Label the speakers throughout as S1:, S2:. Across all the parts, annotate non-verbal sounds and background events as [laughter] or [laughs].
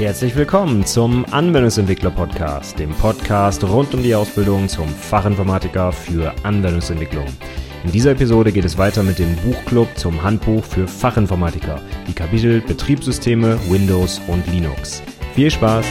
S1: herzlich willkommen zum Anwendungsentwickler Podcast, dem Podcast rund um die Ausbildung zum Fachinformatiker für Anwendungsentwicklung. In dieser Episode geht es weiter mit dem Buchclub zum Handbuch für Fachinformatiker, die Kapitel Betriebssysteme, Windows und Linux. Viel Spaß!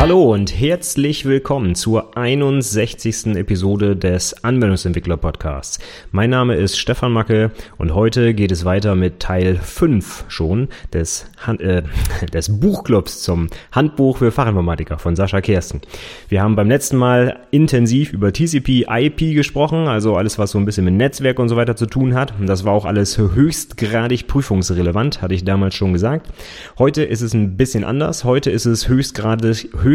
S1: Hallo und herzlich willkommen zur 61. Episode des Anwendungsentwickler Podcasts. Mein Name ist Stefan Macke und heute geht es weiter mit Teil 5 schon des, Hand, äh, [laughs] des Buchclubs zum Handbuch für Fachinformatiker von Sascha Kersten. Wir haben beim letzten Mal intensiv über TCP, IP gesprochen, also alles, was so ein bisschen mit Netzwerk und so weiter zu tun hat. Und das war auch alles höchstgradig prüfungsrelevant, hatte ich damals schon gesagt. Heute ist es ein bisschen anders. Heute ist es höchstgradig, höchstgradig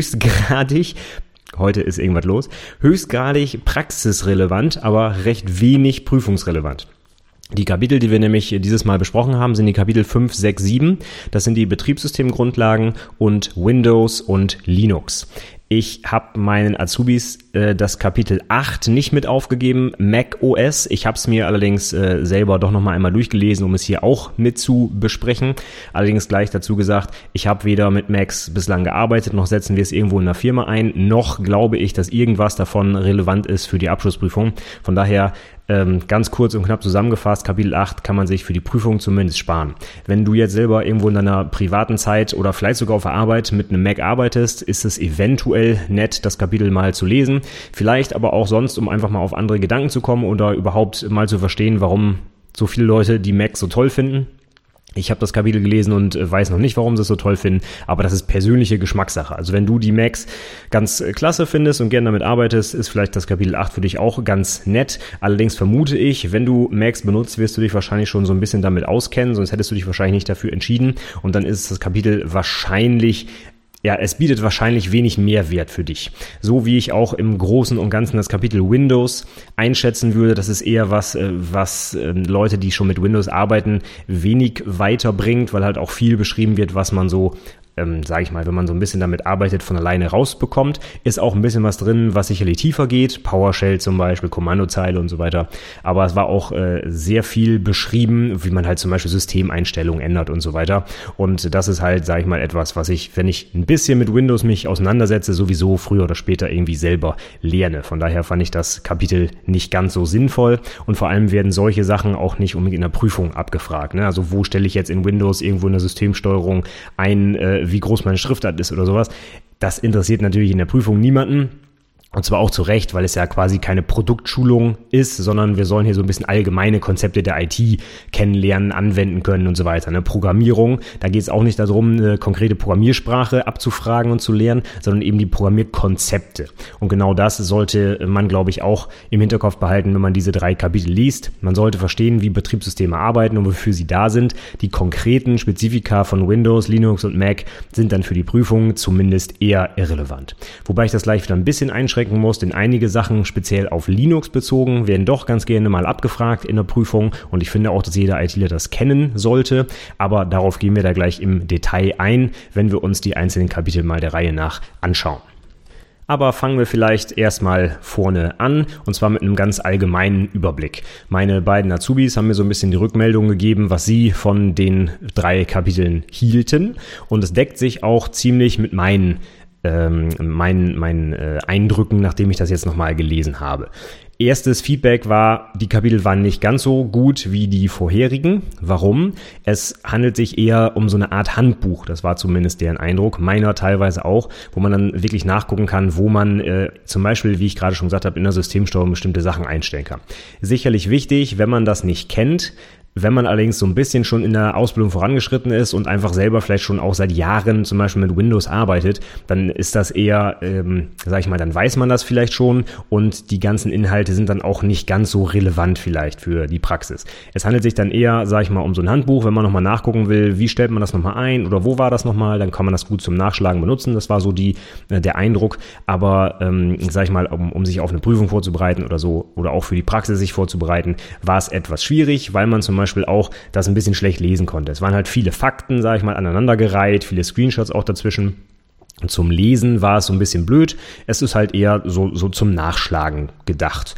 S1: Heute ist irgendwas los. Höchstgradig praxisrelevant, aber recht wenig prüfungsrelevant. Die Kapitel, die wir nämlich dieses Mal besprochen haben, sind die Kapitel 5, 6, 7. Das sind die Betriebssystemgrundlagen und Windows und Linux. Ich habe meinen Azubis äh, das Kapitel 8 nicht mit aufgegeben, Mac OS. Ich habe es mir allerdings äh, selber doch nochmal einmal durchgelesen, um es hier auch mit zu besprechen. Allerdings gleich dazu gesagt, ich habe weder mit Macs bislang gearbeitet, noch setzen wir es irgendwo in einer Firma ein, noch glaube ich, dass irgendwas davon relevant ist für die Abschlussprüfung. Von daher ähm, ganz kurz und knapp zusammengefasst, Kapitel 8 kann man sich für die Prüfung zumindest sparen. Wenn du jetzt selber irgendwo in deiner privaten Zeit oder vielleicht sogar auf der Arbeit mit einem Mac arbeitest, ist es eventuell nett, das Kapitel mal zu lesen. Vielleicht aber auch sonst, um einfach mal auf andere Gedanken zu kommen oder überhaupt mal zu verstehen, warum so viele Leute die Mac so toll finden. Ich habe das Kapitel gelesen und äh, weiß noch nicht, warum sie es so toll finden, aber das ist persönliche Geschmackssache. Also wenn du die Macs ganz äh, klasse findest und gerne damit arbeitest, ist vielleicht das Kapitel 8 für dich auch ganz nett. Allerdings vermute ich, wenn du Macs benutzt, wirst du dich wahrscheinlich schon so ein bisschen damit auskennen, sonst hättest du dich wahrscheinlich nicht dafür entschieden und dann ist das Kapitel wahrscheinlich ja, es bietet wahrscheinlich wenig Mehrwert für dich. So wie ich auch im Großen und Ganzen das Kapitel Windows einschätzen würde, das ist eher was, äh, was ähm, Leute, die schon mit Windows arbeiten, wenig weiterbringt, weil halt auch viel beschrieben wird, was man so ähm, sage ich mal, wenn man so ein bisschen damit arbeitet, von alleine rausbekommt. Ist auch ein bisschen was drin, was sicherlich tiefer geht. PowerShell zum Beispiel, Kommandozeile und so weiter. Aber es war auch äh, sehr viel beschrieben, wie man halt zum Beispiel Systemeinstellungen ändert und so weiter. Und das ist halt, sage ich mal, etwas, was ich, wenn ich ein bisschen mit Windows mich auseinandersetze, sowieso früher oder später irgendwie selber lerne. Von daher fand ich das Kapitel nicht ganz so sinnvoll. Und vor allem werden solche Sachen auch nicht unbedingt in der Prüfung abgefragt. Ne? Also wo stelle ich jetzt in Windows irgendwo in der Systemsteuerung ein äh, wie groß meine Schriftart ist oder sowas. Das interessiert natürlich in der Prüfung niemanden. Und zwar auch zu Recht, weil es ja quasi keine Produktschulung ist, sondern wir sollen hier so ein bisschen allgemeine Konzepte der IT kennenlernen, anwenden können und so weiter. Eine Programmierung, da geht es auch nicht darum, eine konkrete Programmiersprache abzufragen und zu lernen, sondern eben die Programmierkonzepte. Und genau das sollte man, glaube ich, auch im Hinterkopf behalten, wenn man diese drei Kapitel liest. Man sollte verstehen, wie Betriebssysteme arbeiten und wofür sie da sind. Die konkreten Spezifika von Windows, Linux und Mac sind dann für die Prüfung zumindest eher irrelevant. Wobei ich das gleich wieder ein bisschen einschränke einschränken muss, denn einige Sachen speziell auf Linux bezogen werden doch ganz gerne mal abgefragt in der Prüfung und ich finde auch, dass jeder ITler das kennen sollte, aber darauf gehen wir da gleich im Detail ein, wenn wir uns die einzelnen Kapitel mal der Reihe nach anschauen. Aber fangen wir vielleicht erstmal vorne an und zwar mit einem ganz allgemeinen Überblick. Meine beiden Azubis haben mir so ein bisschen die Rückmeldung gegeben, was sie von den drei Kapiteln hielten und es deckt sich auch ziemlich mit meinen ähm, meinen, meinen äh, Eindrücken, nachdem ich das jetzt nochmal gelesen habe. Erstes Feedback war, die Kapitel waren nicht ganz so gut wie die vorherigen. Warum? Es handelt sich eher um so eine Art Handbuch, das war zumindest deren Eindruck, meiner teilweise auch, wo man dann wirklich nachgucken kann, wo man äh, zum Beispiel, wie ich gerade schon gesagt habe, in der Systemsteuerung bestimmte Sachen einstellen kann. Sicherlich wichtig, wenn man das nicht kennt, wenn man allerdings so ein bisschen schon in der Ausbildung vorangeschritten ist und einfach selber vielleicht schon auch seit Jahren zum Beispiel mit Windows arbeitet, dann ist das eher, ähm, sag ich mal, dann weiß man das vielleicht schon und die ganzen Inhalte sind dann auch nicht ganz so relevant vielleicht für die Praxis. Es handelt sich dann eher, sag ich mal, um so ein Handbuch, wenn man nochmal nachgucken will, wie stellt man das nochmal ein oder wo war das nochmal, dann kann man das gut zum Nachschlagen benutzen. Das war so die, äh, der Eindruck. Aber, ähm, sag ich mal, um, um sich auf eine Prüfung vorzubereiten oder so oder auch für die Praxis sich vorzubereiten, war es etwas schwierig, weil man zum Beispiel Beispiel auch das ein bisschen schlecht lesen konnte. Es waren halt viele Fakten, sage ich mal, aneinandergereiht, viele Screenshots auch dazwischen. Zum Lesen war es so ein bisschen blöd. Es ist halt eher so, so zum Nachschlagen gedacht.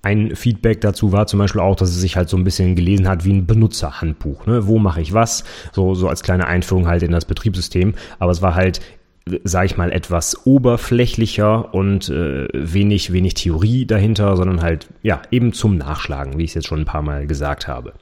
S1: Ein Feedback dazu war zum Beispiel auch, dass es sich halt so ein bisschen gelesen hat wie ein Benutzerhandbuch. Ne? Wo mache ich was? So, so als kleine Einführung halt in das Betriebssystem. Aber es war halt sage ich mal, etwas oberflächlicher und äh, wenig, wenig Theorie dahinter, sondern halt, ja, eben zum Nachschlagen, wie ich es jetzt schon ein paar Mal gesagt habe.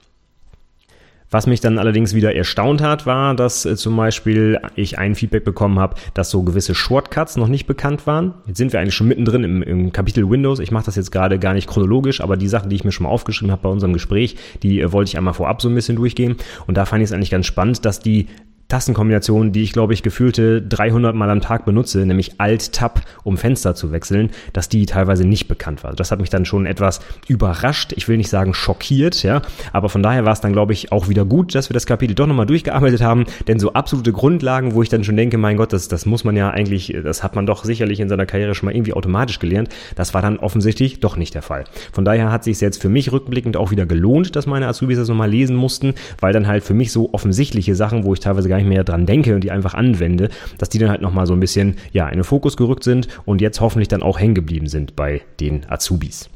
S1: Was mich dann allerdings wieder erstaunt hat, war, dass äh, zum Beispiel ich ein Feedback bekommen habe, dass so gewisse Shortcuts noch nicht bekannt waren. Jetzt sind wir eigentlich schon mittendrin im, im Kapitel Windows. Ich mache das jetzt gerade gar nicht chronologisch, aber die Sachen, die ich mir schon mal aufgeschrieben habe bei unserem Gespräch, die äh, wollte ich einmal vorab so ein bisschen durchgehen. Und da fand ich es eigentlich ganz spannend, dass die Tastenkombination, die ich glaube ich gefühlte 300 Mal am Tag benutze, nämlich Alt-Tab, um Fenster zu wechseln, dass die teilweise nicht bekannt war. Das hat mich dann schon etwas überrascht. Ich will nicht sagen schockiert, ja, aber von daher war es dann glaube ich auch wieder gut, dass wir das Kapitel doch nochmal durchgearbeitet haben, denn so absolute Grundlagen, wo ich dann schon denke, mein Gott, das, das muss man ja eigentlich, das hat man doch sicherlich in seiner Karriere schon mal irgendwie automatisch gelernt, das war dann offensichtlich doch nicht der Fall. Von daher hat sich jetzt für mich rückblickend auch wieder gelohnt, dass meine Azubis das nochmal lesen mussten, weil dann halt für mich so offensichtliche Sachen, wo ich teilweise gar gar nicht mehr dran denke und die einfach anwende, dass die dann halt nochmal so ein bisschen, ja, in den Fokus gerückt sind und jetzt hoffentlich dann auch hängen geblieben sind bei den Azubis.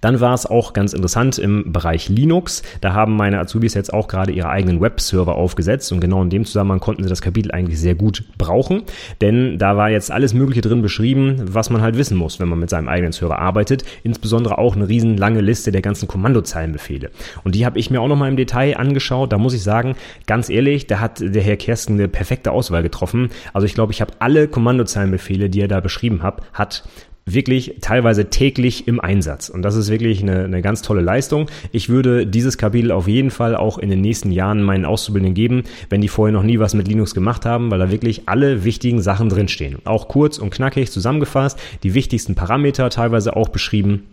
S1: Dann war es auch ganz interessant im Bereich Linux. Da haben meine Azubis jetzt auch gerade ihre eigenen Webserver aufgesetzt und genau in dem Zusammenhang konnten sie das Kapitel eigentlich sehr gut brauchen, denn da war jetzt alles Mögliche drin beschrieben, was man halt wissen muss, wenn man mit seinem eigenen Server arbeitet. Insbesondere auch eine riesen lange Liste der ganzen Kommandozeilenbefehle. Und die habe ich mir auch nochmal im Detail angeschaut. Da muss ich sagen, ganz ehrlich, da hat der Herr Kersten eine perfekte Auswahl getroffen. Also ich glaube, ich habe alle Kommandozeilenbefehle, die er da beschrieben hat, hat wirklich teilweise täglich im Einsatz. Und das ist wirklich eine, eine ganz tolle Leistung. Ich würde dieses Kapitel auf jeden Fall auch in den nächsten Jahren meinen Auszubildenden geben, wenn die vorher noch nie was mit Linux gemacht haben, weil da wirklich alle wichtigen Sachen drinstehen. Auch kurz und knackig zusammengefasst, die wichtigsten Parameter teilweise auch beschrieben.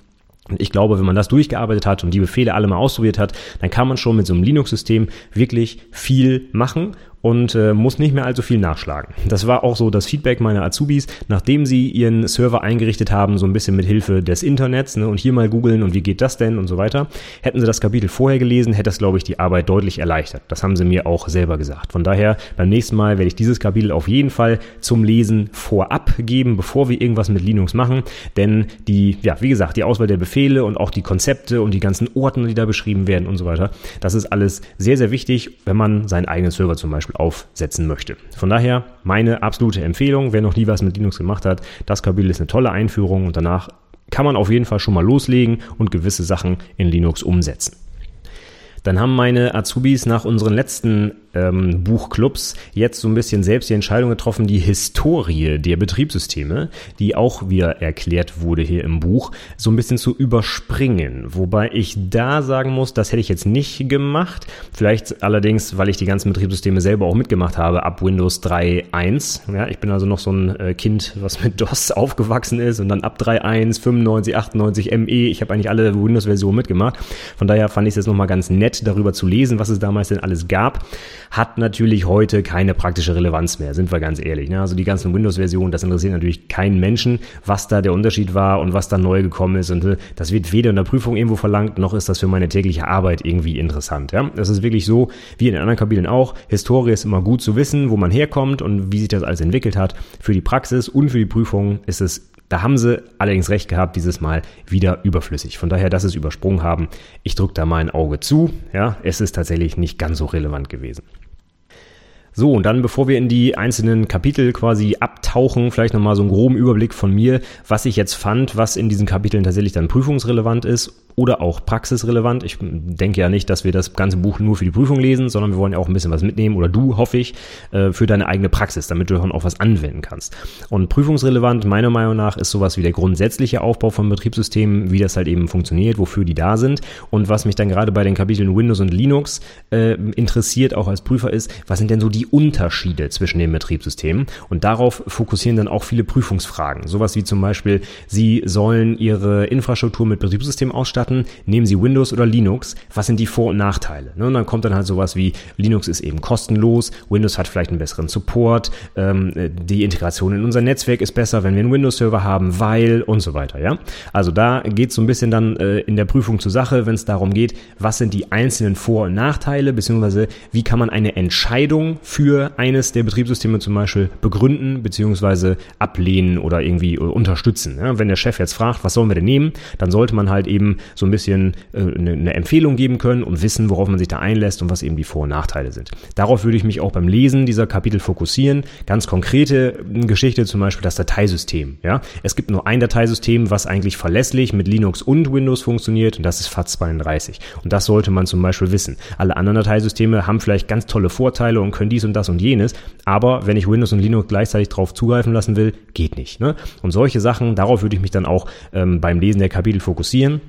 S1: Und ich glaube, wenn man das durchgearbeitet hat und die Befehle alle mal ausprobiert hat, dann kann man schon mit so einem Linux-System wirklich viel machen und äh, muss nicht mehr allzu viel nachschlagen. Das war auch so das Feedback meiner Azubis, nachdem sie ihren Server eingerichtet haben, so ein bisschen mit Hilfe des Internets ne, und hier mal googeln und wie geht das denn und so weiter. Hätten sie das Kapitel vorher gelesen, hätte das, glaube ich, die Arbeit deutlich erleichtert. Das haben sie mir auch selber gesagt. Von daher, beim nächsten Mal werde ich dieses Kapitel auf jeden Fall zum Lesen vorab geben, bevor wir irgendwas mit Linux machen. Denn die, ja, wie gesagt, die Auswahl der Befehle und auch die Konzepte und die ganzen Ordner, die da beschrieben werden und so weiter, das ist alles sehr, sehr wichtig, wenn man seinen eigenen Server zum Beispiel aufsetzen möchte. Von daher meine absolute Empfehlung, wer noch nie was mit Linux gemacht hat, das Kapitel ist eine tolle Einführung und danach kann man auf jeden Fall schon mal loslegen und gewisse Sachen in Linux umsetzen. Dann haben meine Azubis nach unseren letzten ähm, Buchclubs jetzt so ein bisschen selbst die Entscheidung getroffen, die Historie der Betriebssysteme, die auch wieder erklärt wurde hier im Buch, so ein bisschen zu überspringen. Wobei ich da sagen muss, das hätte ich jetzt nicht gemacht. Vielleicht allerdings, weil ich die ganzen Betriebssysteme selber auch mitgemacht habe, ab Windows 3.1. Ja, ich bin also noch so ein äh, Kind, was mit DOS [laughs] aufgewachsen ist und dann ab 3.1, 95, 98, ME. Ich habe eigentlich alle Windows-Versionen mitgemacht. Von daher fand ich es jetzt nochmal ganz nett, darüber zu lesen, was es damals denn alles gab hat natürlich heute keine praktische Relevanz mehr, sind wir ganz ehrlich. Ne? Also die ganzen Windows-Versionen, das interessiert natürlich keinen Menschen, was da der Unterschied war und was da neu gekommen ist. Und äh, das wird weder in der Prüfung irgendwo verlangt, noch ist das für meine tägliche Arbeit irgendwie interessant. Ja? Das ist wirklich so, wie in den anderen Kapiteln auch. Historie ist immer gut zu wissen, wo man herkommt und wie sich das alles entwickelt hat. Für die Praxis und für die Prüfung ist es da haben sie allerdings recht gehabt, dieses Mal wieder überflüssig. Von daher, dass sie es übersprungen haben, ich drücke da mal ein Auge zu. Ja, es ist tatsächlich nicht ganz so relevant gewesen. So, und dann, bevor wir in die einzelnen Kapitel quasi abtauchen, vielleicht nochmal so einen groben Überblick von mir, was ich jetzt fand, was in diesen Kapiteln tatsächlich dann prüfungsrelevant ist oder auch praxisrelevant. Ich denke ja nicht, dass wir das ganze Buch nur für die Prüfung lesen, sondern wir wollen ja auch ein bisschen was mitnehmen oder du, hoffe ich, äh, für deine eigene Praxis, damit du auch was anwenden kannst. Und prüfungsrelevant, meiner Meinung nach, ist sowas wie der grundsätzliche Aufbau von Betriebssystemen, wie das halt eben funktioniert, wofür die da sind. Und was mich dann gerade bei den Kapiteln Windows und Linux äh, interessiert, auch als Prüfer, ist, was sind denn so die Unterschiede zwischen den Betriebssystemen? Und darauf fokussieren dann auch viele Prüfungsfragen. Sowas wie zum Beispiel, sie sollen ihre Infrastruktur mit Betriebssystemen ausstatten ausstatten, nehmen Sie Windows oder Linux, was sind die Vor- und Nachteile? Ne? Und dann kommt dann halt sowas wie, Linux ist eben kostenlos, Windows hat vielleicht einen besseren Support, ähm, die Integration in unser Netzwerk ist besser, wenn wir einen Windows-Server haben, weil und so weiter, ja. Also da geht es so ein bisschen dann äh, in der Prüfung zur Sache, wenn es darum geht, was sind die einzelnen Vor- und Nachteile, beziehungsweise wie kann man eine Entscheidung für eines der Betriebssysteme zum Beispiel begründen, beziehungsweise ablehnen oder irgendwie äh, unterstützen. Ja? Wenn der Chef jetzt fragt, was sollen wir denn nehmen, dann sollte man halt eben so ein bisschen äh, eine, eine Empfehlung geben können und wissen, worauf man sich da einlässt und was eben die Vor- und Nachteile sind. Darauf würde ich mich auch beim Lesen dieser Kapitel fokussieren. Ganz konkrete äh, Geschichte zum Beispiel das Dateisystem. Ja? Es gibt nur ein Dateisystem, was eigentlich verlässlich mit Linux und Windows funktioniert und das ist FAT32. Und das sollte man zum Beispiel wissen. Alle anderen Dateisysteme haben vielleicht ganz tolle Vorteile und können dies und das und jenes, aber wenn ich Windows und Linux gleichzeitig drauf zugreifen lassen will, geht nicht. Ne? Und solche Sachen, darauf würde ich mich dann auch ähm, beim Lesen der Kapitel fokussieren.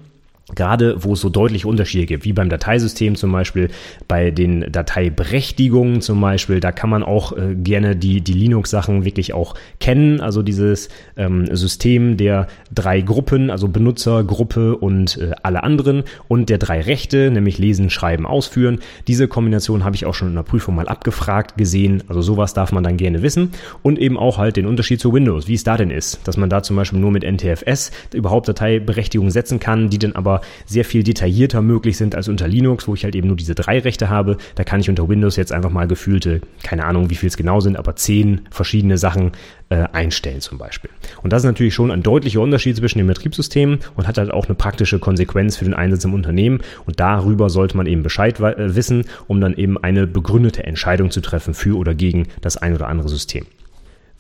S1: Gerade wo es so deutliche Unterschiede gibt, wie beim Dateisystem zum Beispiel, bei den Dateiberechtigungen zum Beispiel, da kann man auch äh, gerne die, die Linux-Sachen wirklich auch kennen. Also dieses ähm, System der drei Gruppen, also Benutzer, Gruppe und äh, alle anderen und der drei Rechte, nämlich lesen, schreiben, ausführen. Diese Kombination habe ich auch schon in der Prüfung mal abgefragt gesehen. Also sowas darf man dann gerne wissen. Und eben auch halt den Unterschied zu Windows, wie es da denn ist. Dass man da zum Beispiel nur mit NTFS überhaupt Dateiberechtigungen setzen kann, die dann aber sehr viel detaillierter möglich sind als unter Linux, wo ich halt eben nur diese drei Rechte habe. Da kann ich unter Windows jetzt einfach mal gefühlte, keine Ahnung, wie viel es genau sind, aber zehn verschiedene Sachen äh, einstellen zum Beispiel. Und das ist natürlich schon ein deutlicher Unterschied zwischen den Betriebssystemen und hat halt auch eine praktische Konsequenz für den Einsatz im Unternehmen. Und darüber sollte man eben Bescheid äh, wissen, um dann eben eine begründete Entscheidung zu treffen für oder gegen das ein oder andere System.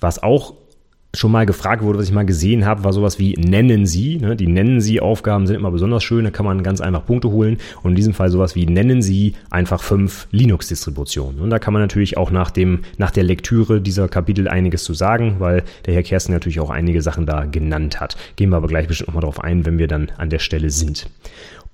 S1: Was auch schon mal gefragt wurde, was ich mal gesehen habe, war sowas wie nennen Sie. Ne? Die nennen Sie Aufgaben sind immer besonders schön, da kann man ganz einfach Punkte holen. Und in diesem Fall sowas wie nennen Sie einfach fünf Linux-Distributionen. Und da kann man natürlich auch nach dem, nach der Lektüre dieser Kapitel einiges zu sagen, weil der Herr Kersten natürlich auch einige Sachen da genannt hat. Gehen wir aber gleich bestimmt nochmal drauf ein, wenn wir dann an der Stelle sind.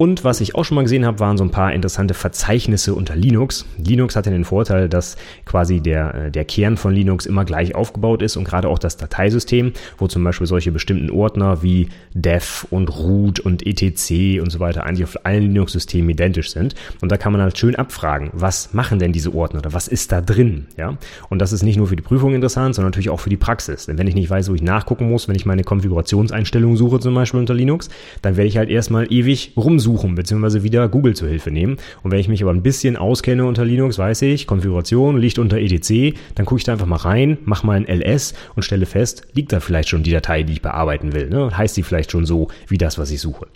S1: Und was ich auch schon mal gesehen habe, waren so ein paar interessante Verzeichnisse unter Linux. Linux hat ja den Vorteil, dass quasi der, äh, der Kern von Linux immer gleich aufgebaut ist und gerade auch das Dateisystem, wo zum Beispiel solche bestimmten Ordner wie dev und root und etc und so weiter eigentlich auf allen Linux-Systemen identisch sind. Und da kann man halt schön abfragen, was machen denn diese Ordner oder was ist da drin? Ja? Und das ist nicht nur für die Prüfung interessant, sondern natürlich auch für die Praxis. Denn wenn ich nicht weiß, wo ich nachgucken muss, wenn ich meine Konfigurationseinstellungen suche, zum Beispiel unter Linux, dann werde ich halt erstmal ewig rumsuchen suchen, beziehungsweise wieder Google zur Hilfe nehmen. Und wenn ich mich aber ein bisschen auskenne unter Linux, weiß ich, Konfiguration liegt unter etc, dann gucke ich da einfach mal rein, mache mal ein ls und stelle fest, liegt da vielleicht schon die Datei, die ich bearbeiten will. Ne? Heißt die vielleicht schon so wie das, was ich suche.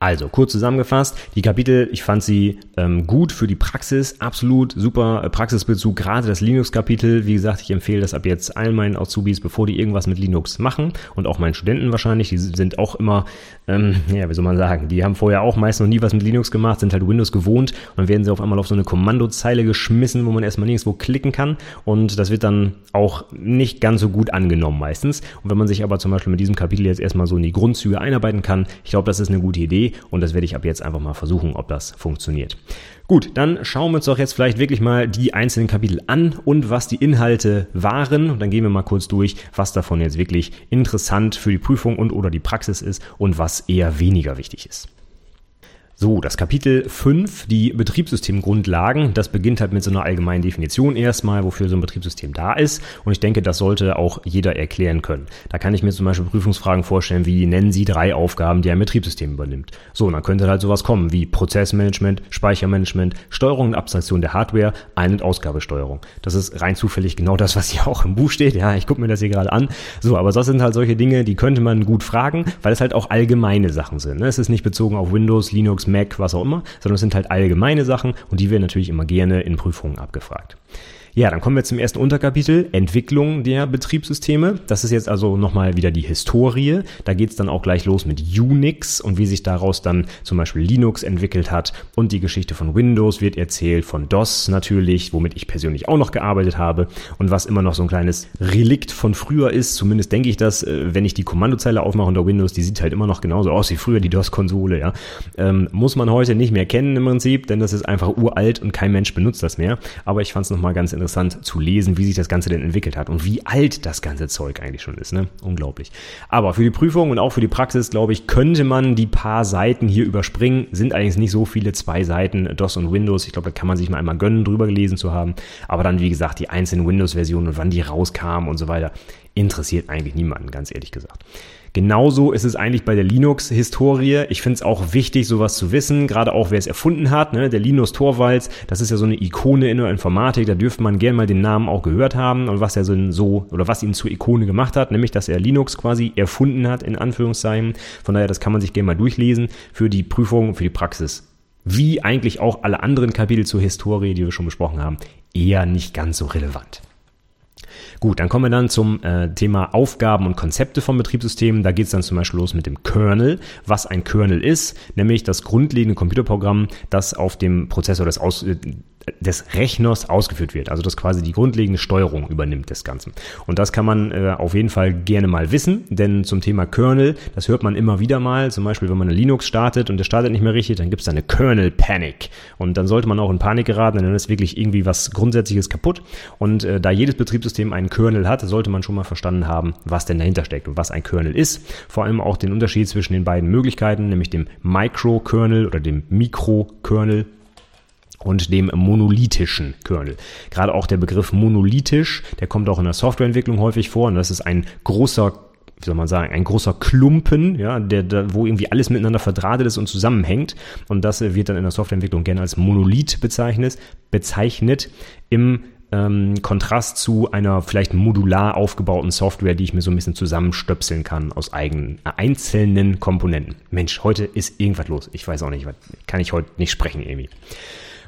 S1: Also, kurz zusammengefasst, die Kapitel, ich fand sie ähm, gut für die Praxis, absolut super äh, Praxisbezug, gerade das Linux-Kapitel. Wie gesagt, ich empfehle das ab jetzt allen meinen Azubis, bevor die irgendwas mit Linux machen und auch meinen Studenten wahrscheinlich, die sind auch immer, ähm, ja, wie soll man sagen, die haben vorher auch meist noch nie was mit Linux gemacht, sind halt Windows gewohnt und dann werden sie auf einmal auf so eine Kommandozeile geschmissen, wo man erstmal nirgendwo klicken kann und das wird dann auch nicht ganz so gut angenommen meistens. Und wenn man sich aber zum Beispiel mit diesem Kapitel jetzt erstmal so in die Grundzüge einarbeiten kann, ich glaube, das ist eine gute Idee und das werde ich ab jetzt einfach mal versuchen, ob das funktioniert. Gut, dann schauen wir uns doch jetzt vielleicht wirklich mal die einzelnen Kapitel an und was die Inhalte waren. Und dann gehen wir mal kurz durch, was davon jetzt wirklich interessant für die Prüfung und oder die Praxis ist und was eher weniger wichtig ist. So, das Kapitel 5, die Betriebssystemgrundlagen, das beginnt halt mit so einer allgemeinen Definition erstmal, wofür so ein Betriebssystem da ist. Und ich denke, das sollte auch jeder erklären können. Da kann ich mir zum Beispiel Prüfungsfragen vorstellen, wie nennen Sie drei Aufgaben, die ein Betriebssystem übernimmt. So, und dann könnte halt sowas kommen wie Prozessmanagement, Speichermanagement, Steuerung und Abstraktion der Hardware, Ein- und Ausgabesteuerung. Das ist rein zufällig genau das, was hier auch im Buch steht. Ja, ich gucke mir das hier gerade an. So, aber das sind halt solche Dinge, die könnte man gut fragen, weil es halt auch allgemeine Sachen sind. Ne? Es ist nicht bezogen auf Windows, Linux, Mac, was auch immer, sondern es sind halt allgemeine Sachen und die werden natürlich immer gerne in Prüfungen abgefragt. Ja, dann kommen wir zum ersten Unterkapitel, Entwicklung der Betriebssysteme. Das ist jetzt also nochmal wieder die Historie. Da geht's dann auch gleich los mit Unix und wie sich daraus dann zum Beispiel Linux entwickelt hat. Und die Geschichte von Windows wird erzählt, von DOS natürlich, womit ich persönlich auch noch gearbeitet habe. Und was immer noch so ein kleines Relikt von früher ist, zumindest denke ich das, äh, wenn ich die Kommandozeile aufmache unter Windows, die sieht halt immer noch genauso aus wie früher die DOS-Konsole. Ja. Ähm, muss man heute nicht mehr kennen im Prinzip, denn das ist einfach uralt und kein Mensch benutzt das mehr. Aber ich fand es nochmal ganz interessant interessant zu lesen, wie sich das Ganze denn entwickelt hat und wie alt das ganze Zeug eigentlich schon ist. Ne? Unglaublich. Aber für die Prüfung und auch für die Praxis, glaube ich, könnte man die paar Seiten hier überspringen. Sind allerdings nicht so viele, zwei Seiten DOS und Windows. Ich glaube, da kann man sich mal einmal gönnen, drüber gelesen zu haben. Aber dann, wie gesagt, die einzelnen Windows-Versionen und wann die rauskamen und so weiter, interessiert eigentlich niemanden, ganz ehrlich gesagt. Genauso ist es eigentlich bei der Linux-Historie. Ich finde es auch wichtig, sowas zu wissen, gerade auch wer es erfunden hat. Ne? Der Linus Torvalds, das ist ja so eine Ikone in der Informatik, da dürfte man gerne mal den Namen auch gehört haben und was er so oder was ihn zur Ikone gemacht hat, nämlich dass er Linux quasi erfunden hat, in Anführungszeichen. Von daher, das kann man sich gerne mal durchlesen für die Prüfung, für die Praxis. Wie eigentlich auch alle anderen Kapitel zur Historie, die wir schon besprochen haben, eher nicht ganz so relevant. Gut, dann kommen wir dann zum äh, Thema Aufgaben und Konzepte von Betriebssystemen. Da geht es dann zum Beispiel los mit dem Kernel. Was ein Kernel ist, nämlich das grundlegende Computerprogramm, das auf dem Prozessor des Aus äh, des Rechners ausgeführt wird. Also das quasi die grundlegende Steuerung übernimmt des Ganzen. Und das kann man äh, auf jeden Fall gerne mal wissen, denn zum Thema Kernel, das hört man immer wieder mal, zum Beispiel wenn man eine Linux startet und der startet nicht mehr richtig, dann gibt es eine Kernel Panic. Und dann sollte man auch in Panik geraten, denn dann ist wirklich irgendwie was Grundsätzliches kaputt. Und äh, da jedes Betriebssystem einen Kernel hat, sollte man schon mal verstanden haben, was denn dahinter steckt und was ein Kernel ist. Vor allem auch den Unterschied zwischen den beiden Möglichkeiten, nämlich dem Micro-Kernel oder dem Mikro-Kernel und dem monolithischen Kernel. Gerade auch der Begriff monolithisch, der kommt auch in der Softwareentwicklung häufig vor und das ist ein großer wie soll man sagen, ein großer Klumpen, ja, der, der, wo irgendwie alles miteinander verdrahtet ist und zusammenhängt. Und das wird dann in der Softwareentwicklung gerne als Monolith bezeichnet, bezeichnet im ähm, Kontrast zu einer vielleicht modular aufgebauten Software, die ich mir so ein bisschen zusammenstöpseln kann aus eigenen äh, einzelnen Komponenten. Mensch, heute ist irgendwas los. Ich weiß auch nicht, kann ich heute nicht sprechen irgendwie.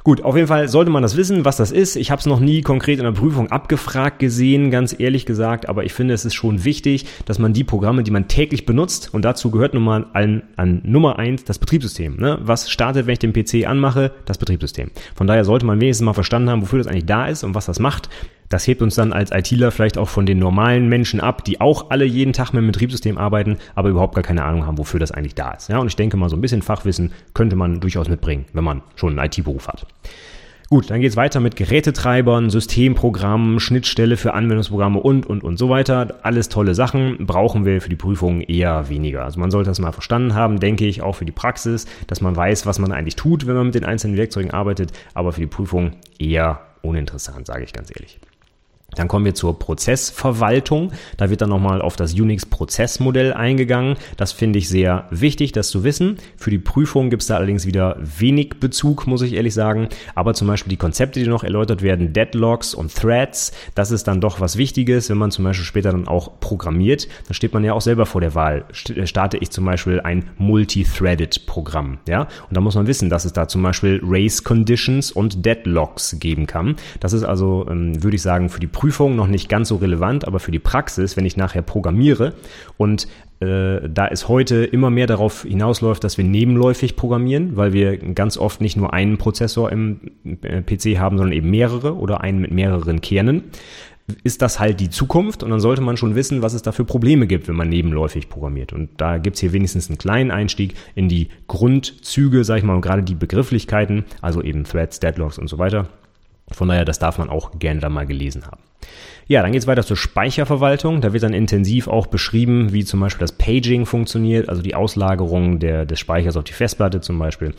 S1: Gut, auf jeden Fall sollte man das wissen, was das ist. Ich habe es noch nie konkret in der Prüfung abgefragt gesehen, ganz ehrlich gesagt, aber ich finde, es ist schon wichtig, dass man die Programme, die man täglich benutzt, und dazu gehört nun mal an, an Nummer eins das Betriebssystem. Ne? Was startet, wenn ich den PC anmache? Das Betriebssystem. Von daher sollte man wenigstens mal verstanden haben, wofür das eigentlich da ist und was das macht. Das hebt uns dann als ITler vielleicht auch von den normalen Menschen ab, die auch alle jeden Tag mit dem Betriebssystem arbeiten, aber überhaupt gar keine Ahnung haben, wofür das eigentlich da ist. Ja, und ich denke mal, so ein bisschen Fachwissen könnte man durchaus mitbringen, wenn man schon einen IT-Beruf hat. Gut, dann geht's weiter mit Gerätetreibern, Systemprogrammen, Schnittstelle für Anwendungsprogramme und, und, und so weiter. Alles tolle Sachen, brauchen wir für die Prüfung eher weniger. Also man sollte das mal verstanden haben, denke ich, auch für die Praxis, dass man weiß, was man eigentlich tut, wenn man mit den einzelnen Werkzeugen arbeitet, aber für die Prüfung eher uninteressant, sage ich ganz ehrlich. Dann kommen wir zur Prozessverwaltung. Da wird dann nochmal auf das Unix-Prozessmodell eingegangen. Das finde ich sehr wichtig, das zu wissen. Für die Prüfung gibt es da allerdings wieder wenig Bezug, muss ich ehrlich sagen. Aber zum Beispiel die Konzepte, die noch erläutert werden, Deadlocks und Threads, das ist dann doch was Wichtiges, wenn man zum Beispiel später dann auch programmiert. Dann steht man ja auch selber vor der Wahl. Äh, starte ich zum Beispiel ein multi-threaded Programm, ja? Und da muss man wissen, dass es da zum Beispiel Race Conditions und Deadlocks geben kann. Das ist also, ähm, würde ich sagen, für die Prüfung Prüfung noch nicht ganz so relevant, aber für die Praxis, wenn ich nachher programmiere und äh, da es heute immer mehr darauf hinausläuft, dass wir nebenläufig programmieren, weil wir ganz oft nicht nur einen Prozessor im äh, PC haben, sondern eben mehrere oder einen mit mehreren Kernen, ist das halt die Zukunft und dann sollte man schon wissen, was es da für Probleme gibt, wenn man nebenläufig programmiert. Und da gibt's hier wenigstens einen kleinen Einstieg in die Grundzüge, sag ich mal, und gerade die Begrifflichkeiten, also eben Threads, Deadlocks und so weiter. Von daher, das darf man auch gerne da mal gelesen haben. Ja, dann geht es weiter zur Speicherverwaltung. Da wird dann intensiv auch beschrieben, wie zum Beispiel das Paging funktioniert, also die Auslagerung der, des Speichers auf die Festplatte zum Beispiel.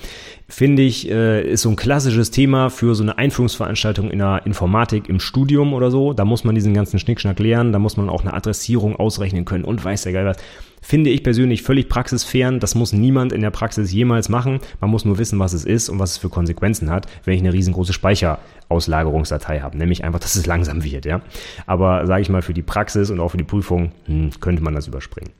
S1: Finde ich, äh, ist so ein klassisches Thema für so eine Einführungsveranstaltung in der Informatik im Studium oder so. Da muss man diesen ganzen Schnickschnack lernen, da muss man auch eine Adressierung ausrechnen können und weiß der Geil was. Finde ich persönlich völlig praxisfern. Das muss niemand in der Praxis jemals machen. Man muss nur wissen, was es ist und was es für Konsequenzen hat, wenn ich eine riesengroße Speicherauslagerungsdatei habe. Nämlich einfach, dass es langsam wird. Ja? Aber sage ich mal, für die Praxis und auch für die Prüfung hm, könnte man das überspringen.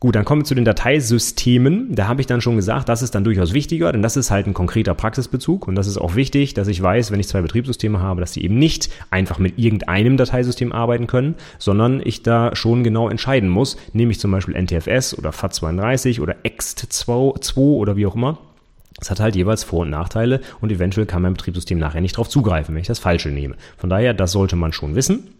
S1: Gut, dann kommen wir zu den Dateisystemen. Da habe ich dann schon gesagt, das ist dann durchaus wichtiger, denn das ist halt ein konkreter Praxisbezug und das ist auch wichtig, dass ich weiß, wenn ich zwei Betriebssysteme habe, dass die eben nicht einfach mit irgendeinem Dateisystem arbeiten können, sondern ich da schon genau entscheiden muss, nehme ich zum Beispiel NTFS oder FAT32 oder EXT2 oder wie auch immer Es hat halt jeweils Vor- und Nachteile und eventuell kann mein Betriebssystem nachher nicht darauf zugreifen, wenn ich das Falsche nehme. Von daher, das sollte man schon wissen.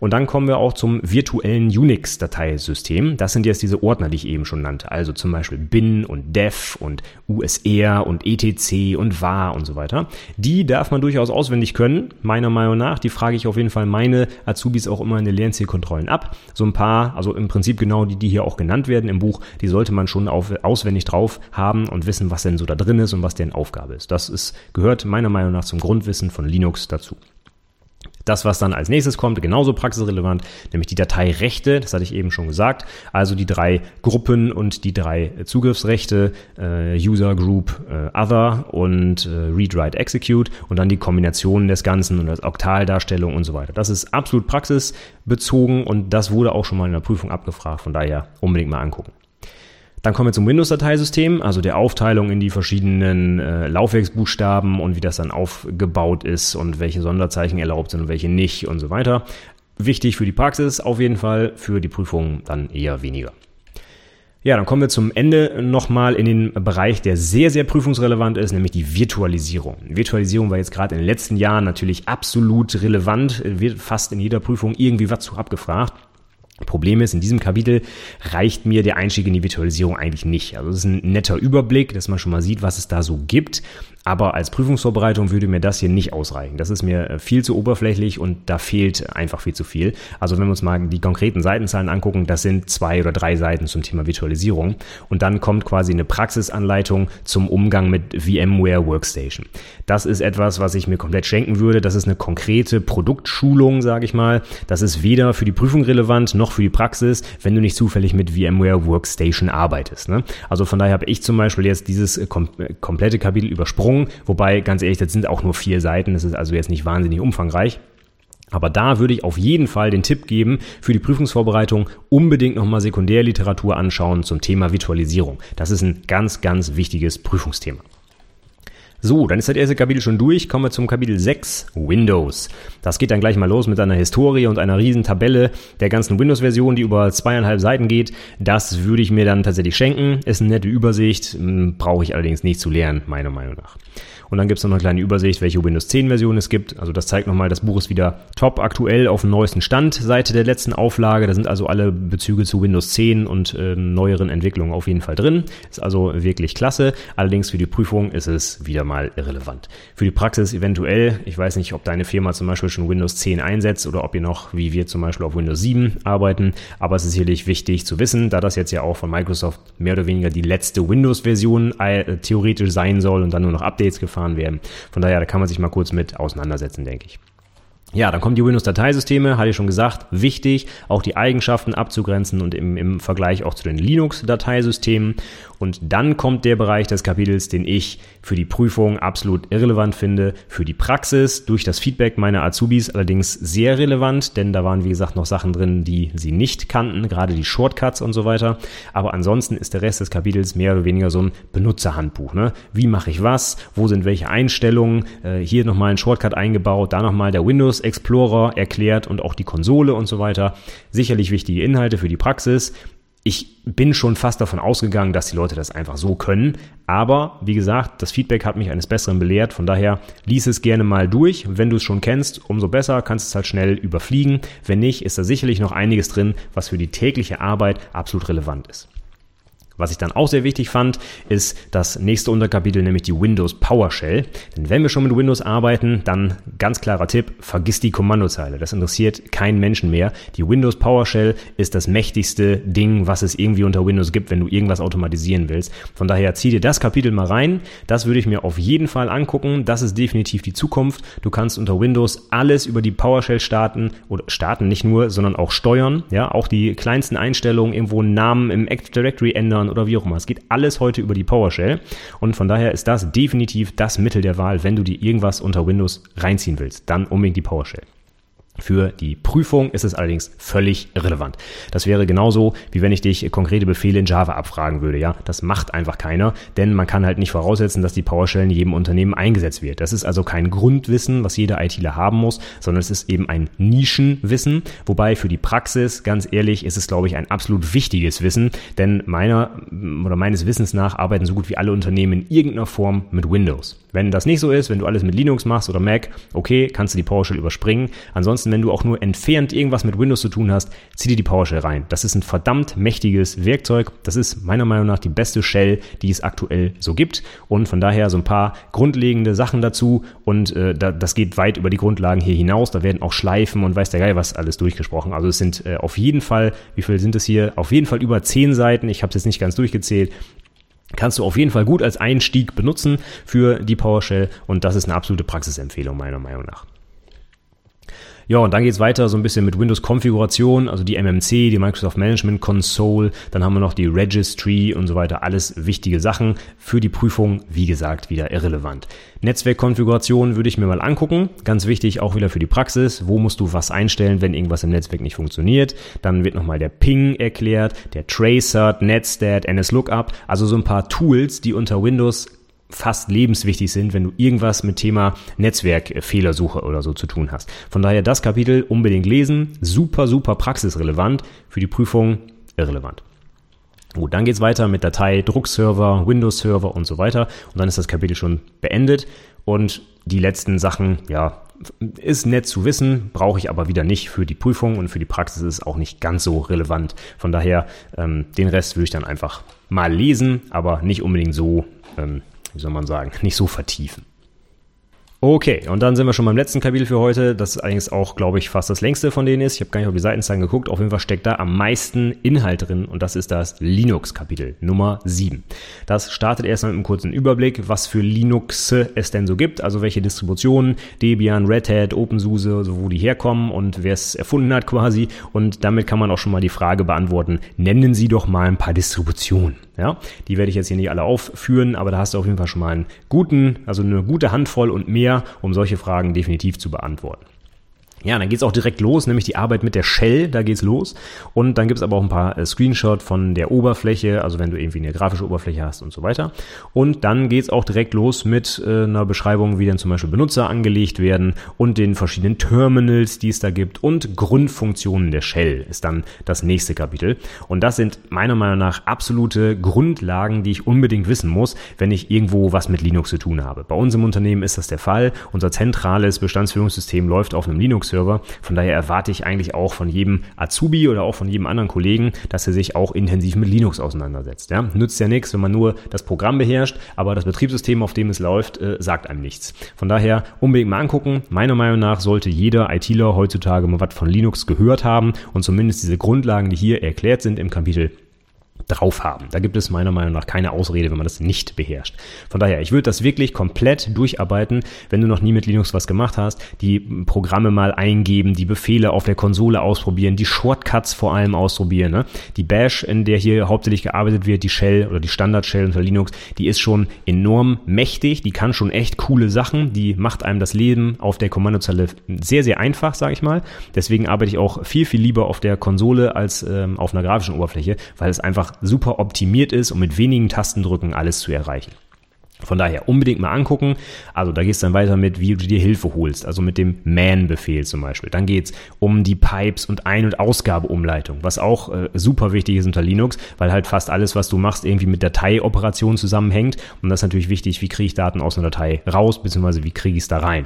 S1: Und dann kommen wir auch zum virtuellen Unix-Dateisystem. Das sind jetzt diese Ordner, die ich eben schon nannte. Also zum Beispiel bin und def und usr und etc und var und so weiter. Die darf man durchaus auswendig können, meiner Meinung nach. Die frage ich auf jeden Fall meine Azubis auch immer in den Lernzielkontrollen ab. So ein paar, also im Prinzip genau die, die hier auch genannt werden im Buch, die sollte man schon auf, auswendig drauf haben und wissen, was denn so da drin ist und was deren Aufgabe ist. Das ist, gehört meiner Meinung nach zum Grundwissen von Linux dazu. Das, was dann als nächstes kommt, genauso praxisrelevant, nämlich die Dateirechte, das hatte ich eben schon gesagt, also die drei Gruppen und die drei Zugriffsrechte, äh, User Group äh, Other und äh, Read, Write, Execute und dann die Kombinationen des Ganzen und das Oktaldarstellung und so weiter. Das ist absolut praxisbezogen und das wurde auch schon mal in der Prüfung abgefragt, von daher unbedingt mal angucken. Dann kommen wir zum Windows-Dateisystem, also der Aufteilung in die verschiedenen äh, Laufwerksbuchstaben und wie das dann aufgebaut ist und welche Sonderzeichen erlaubt sind und welche nicht und so weiter. Wichtig für die Praxis auf jeden Fall, für die Prüfung dann eher weniger. Ja, dann kommen wir zum Ende nochmal in den Bereich, der sehr, sehr prüfungsrelevant ist, nämlich die Virtualisierung. Virtualisierung war jetzt gerade in den letzten Jahren natürlich absolut relevant, wird fast in jeder Prüfung irgendwie was zu abgefragt. Problem ist, in diesem Kapitel reicht mir der Einstieg in die Virtualisierung eigentlich nicht. Also es ist ein netter Überblick, dass man schon mal sieht, was es da so gibt. Aber als Prüfungsvorbereitung würde mir das hier nicht ausreichen. Das ist mir äh, viel zu oberflächlich und da fehlt einfach viel zu viel. Also wenn wir uns mal die konkreten Seitenzahlen angucken, das sind zwei oder drei Seiten zum Thema Virtualisierung. Und dann kommt quasi eine Praxisanleitung zum Umgang mit VMware Workstation. Das ist etwas, was ich mir komplett schenken würde. Das ist eine konkrete Produktschulung, sage ich mal. Das ist weder für die Prüfung relevant noch für die Praxis, wenn du nicht zufällig mit VMware Workstation arbeitest. Ne? Also von daher habe ich zum Beispiel jetzt dieses äh, kom äh, komplette Kapitel übersprungen Erklärungen, wobei ganz ehrlich, das sind auch nur vier Seiten, das ist also jetzt nicht wahnsinnig umfangreich. Aber da würde ich auf jeden Fall den Tipp geben, für die Prüfungsvorbereitung unbedingt nochmal Sekundärliteratur anschauen zum Thema Virtualisierung. Das ist ein ganz, ganz wichtiges Prüfungsthema. So, dann ist das erste Kapitel schon durch. Kommen wir zum Kapitel 6, Windows. Das geht dann gleich mal los mit einer Historie und einer riesen Tabelle der ganzen Windows-Version, die über zweieinhalb Seiten geht. Das würde ich mir dann tatsächlich schenken. Ist eine nette Übersicht, brauche ich allerdings nicht zu lernen, meiner Meinung nach. Und dann gibt es noch eine kleine Übersicht, welche Windows 10 Version es gibt. Also das zeigt nochmal, das Buch ist wieder top aktuell auf dem neuesten Stand seit der letzten Auflage. Da sind also alle Bezüge zu Windows 10 und äh, neueren Entwicklungen auf jeden Fall drin. Ist also wirklich klasse. Allerdings für die Prüfung ist es wieder mal irrelevant. Für die Praxis eventuell, ich weiß nicht, ob deine Firma zum Beispiel schon Windows 10 einsetzt oder ob ihr noch, wie wir zum Beispiel, auf Windows 7 arbeiten. Aber es ist sicherlich wichtig zu wissen, da das jetzt ja auch von Microsoft mehr oder weniger die letzte Windows-Version äh, theoretisch sein soll und dann nur noch Updates gefahren gefahren werden. Von daher, da kann man sich mal kurz mit auseinandersetzen, denke ich. Ja, dann kommen die Windows-Dateisysteme, hatte ich schon gesagt, wichtig, auch die Eigenschaften abzugrenzen und im, im Vergleich auch zu den Linux-Dateisystemen. Und dann kommt der Bereich des Kapitels, den ich für die Prüfung absolut irrelevant finde, für die Praxis durch das Feedback meiner Azubis allerdings sehr relevant, denn da waren wie gesagt noch Sachen drin, die sie nicht kannten, gerade die Shortcuts und so weiter. Aber ansonsten ist der Rest des Kapitels mehr oder weniger so ein Benutzerhandbuch. Ne? Wie mache ich was? Wo sind welche Einstellungen? Äh, hier nochmal ein Shortcut eingebaut, da nochmal der Windows Explorer erklärt und auch die Konsole und so weiter. Sicherlich wichtige Inhalte für die Praxis ich bin schon fast davon ausgegangen, dass die Leute das einfach so können. Aber wie gesagt, das Feedback hat mich eines Besseren belehrt. Von daher lies es gerne mal durch. Wenn du es schon kennst, umso besser, kannst es halt schnell überfliegen. Wenn nicht, ist da sicherlich noch einiges drin, was für die tägliche Arbeit absolut relevant ist. Was ich dann auch sehr wichtig fand, ist das nächste Unterkapitel, nämlich die Windows PowerShell. Denn wenn wir schon mit Windows arbeiten, dann ganz klarer Tipp, vergiss die Kommandozeile. Das interessiert keinen Menschen mehr. Die Windows PowerShell ist das mächtigste Ding, was es irgendwie unter Windows gibt, wenn du irgendwas automatisieren willst. Von daher zieh dir das Kapitel mal rein. Das würde ich mir auf jeden Fall angucken. Das ist definitiv die Zukunft. Du kannst unter Windows alles über die PowerShell starten oder starten nicht nur, sondern auch steuern. Ja, auch die kleinsten Einstellungen, irgendwo einen Namen im Active Directory ändern Servern oder wie auch immer. Es geht alles heute über die PowerShell und von daher ist das definitiv das Mittel der Wahl, wenn du dir irgendwas unter Windows reinziehen willst. Dann unbedingt die PowerShell. Für die Prüfung ist es allerdings völlig irrelevant. Das wäre genauso, wie wenn ich dich konkrete Befehle in Java abfragen würde. Ja, das macht einfach keiner, denn man kann halt nicht voraussetzen, dass die PowerShell in jedem Unternehmen eingesetzt wird. Das ist also kein Grundwissen, was jeder ITler haben muss, sondern es ist eben ein Nischenwissen. Wobei für die Praxis, ganz ehrlich, ist es, glaube ich, ein absolut wichtiges Wissen, denn meiner oder meines Wissens nach arbeiten so gut wie alle Unternehmen in irgendeiner Form mit Windows. Wenn das nicht so ist, wenn du alles mit Linux machst oder Mac, okay, kannst du die PowerShell überspringen. Ansonsten, wenn du auch nur entfernt irgendwas mit Windows zu tun hast, zieh dir die PowerShell rein. Das ist ein verdammt mächtiges Werkzeug. Das ist meiner Meinung nach die beste Shell, die es aktuell so gibt. Und von daher so ein paar grundlegende Sachen dazu. Und äh, da, das geht weit über die Grundlagen hier hinaus. Da werden auch Schleifen und weiß der Geil was alles durchgesprochen. Also es sind äh, auf jeden Fall, wie viel sind es hier? Auf jeden Fall über zehn Seiten. Ich habe es jetzt nicht ganz durchgezählt kannst du auf jeden Fall gut als Einstieg benutzen für die PowerShell und das ist eine absolute Praxisempfehlung meiner Meinung nach. Ja, und dann geht's weiter so ein bisschen mit Windows-Konfiguration, also die MMC, die Microsoft Management Console, dann haben wir noch die Registry und so weiter, alles wichtige Sachen für die Prüfung, wie gesagt, wieder irrelevant. Netzwerkkonfiguration würde ich mir mal angucken, ganz wichtig auch wieder für die Praxis, wo musst du was einstellen, wenn irgendwas im Netzwerk nicht funktioniert. Dann wird nochmal der Ping erklärt, der Tracer, Netstat, NSLookup, also so ein paar Tools, die unter Windows fast lebenswichtig sind, wenn du irgendwas mit Thema Netzwerkfehlersuche oder so zu tun hast. Von daher das Kapitel unbedingt lesen, super, super praxisrelevant, für die Prüfung irrelevant. Gut, dann geht's weiter mit Datei, Druckserver, Windows-Server und so weiter. Und dann ist das Kapitel schon beendet. Und die letzten Sachen, ja, ist nett zu wissen, brauche ich aber wieder nicht für die Prüfung und für die Praxis ist es auch nicht ganz so relevant. Von daher, ähm, den Rest würde ich dann einfach mal lesen, aber nicht unbedingt so ähm, wie soll man sagen, nicht so vertiefen. Okay, und dann sind wir schon beim letzten Kapitel für heute. Das ist eigentlich auch, glaube ich, fast das längste von denen ist. Ich habe gar nicht auf die Seitenzahlen geguckt. Auf jeden Fall steckt da am meisten Inhalt drin und das ist das Linux-Kapitel Nummer 7. Das startet erstmal mit einem kurzen Überblick, was für Linux es denn so gibt, also welche Distributionen, Debian, Red Hat, OpenSUSE, so wo die herkommen und wer es erfunden hat quasi. Und damit kann man auch schon mal die Frage beantworten, nennen Sie doch mal ein paar Distributionen. Ja, die werde ich jetzt hier nicht alle aufführen, aber da hast du auf jeden Fall schon mal einen guten, also eine gute Handvoll und mehr, um solche Fragen definitiv zu beantworten. Ja, dann geht's auch direkt los, nämlich die Arbeit mit der Shell, da geht's los. Und dann gibt's aber auch ein paar äh, Screenshots von der Oberfläche, also wenn du irgendwie eine grafische Oberfläche hast und so weiter. Und dann geht's auch direkt los mit äh, einer Beschreibung, wie dann zum Beispiel Benutzer angelegt werden und den verschiedenen Terminals, die es da gibt und Grundfunktionen der Shell ist dann das nächste Kapitel. Und das sind meiner Meinung nach absolute Grundlagen, die ich unbedingt wissen muss, wenn ich irgendwo was mit Linux zu tun habe. Bei uns im Unternehmen ist das der Fall. Unser zentrales Bestandsführungssystem läuft auf einem Linux Server. Von daher erwarte ich eigentlich auch von jedem Azubi oder auch von jedem anderen Kollegen, dass er sich auch intensiv mit Linux auseinandersetzt. Ja? Nützt ja nichts, wenn man nur das Programm beherrscht, aber das Betriebssystem, auf dem es läuft, äh, sagt einem nichts. Von daher unbedingt mal angucken. Meiner Meinung nach sollte jeder ITler heutzutage mal was von Linux gehört haben und zumindest diese Grundlagen, die hier erklärt sind im Kapitel drauf haben. Da gibt es meiner Meinung nach keine Ausrede, wenn man das nicht beherrscht. Von daher, ich würde das wirklich komplett durcharbeiten, wenn du noch nie mit Linux was gemacht hast, die Programme mal eingeben, die Befehle auf der Konsole ausprobieren, die Shortcuts vor allem ausprobieren. Ne? Die Bash, in der hier hauptsächlich gearbeitet wird, die Shell oder die Standard-Shell unter Linux, die ist schon enorm mächtig, die kann schon echt coole Sachen, die macht einem das Leben auf der Kommandozeile sehr, sehr einfach, sage ich mal. Deswegen arbeite ich auch viel, viel lieber auf der Konsole als ähm, auf einer grafischen Oberfläche, weil es einfach super optimiert ist, um mit wenigen Tastendrücken alles zu erreichen. Von daher unbedingt mal angucken. Also da gehst du dann weiter mit, wie du dir Hilfe holst, also mit dem Man-Befehl zum Beispiel. Dann geht's um die Pipes und Ein- und Ausgabeumleitung, was auch äh, super wichtig ist unter Linux, weil halt fast alles, was du machst, irgendwie mit Dateioperationen zusammenhängt. Und das ist natürlich wichtig, wie kriege ich Daten aus einer Datei raus, beziehungsweise wie kriege ich es da rein.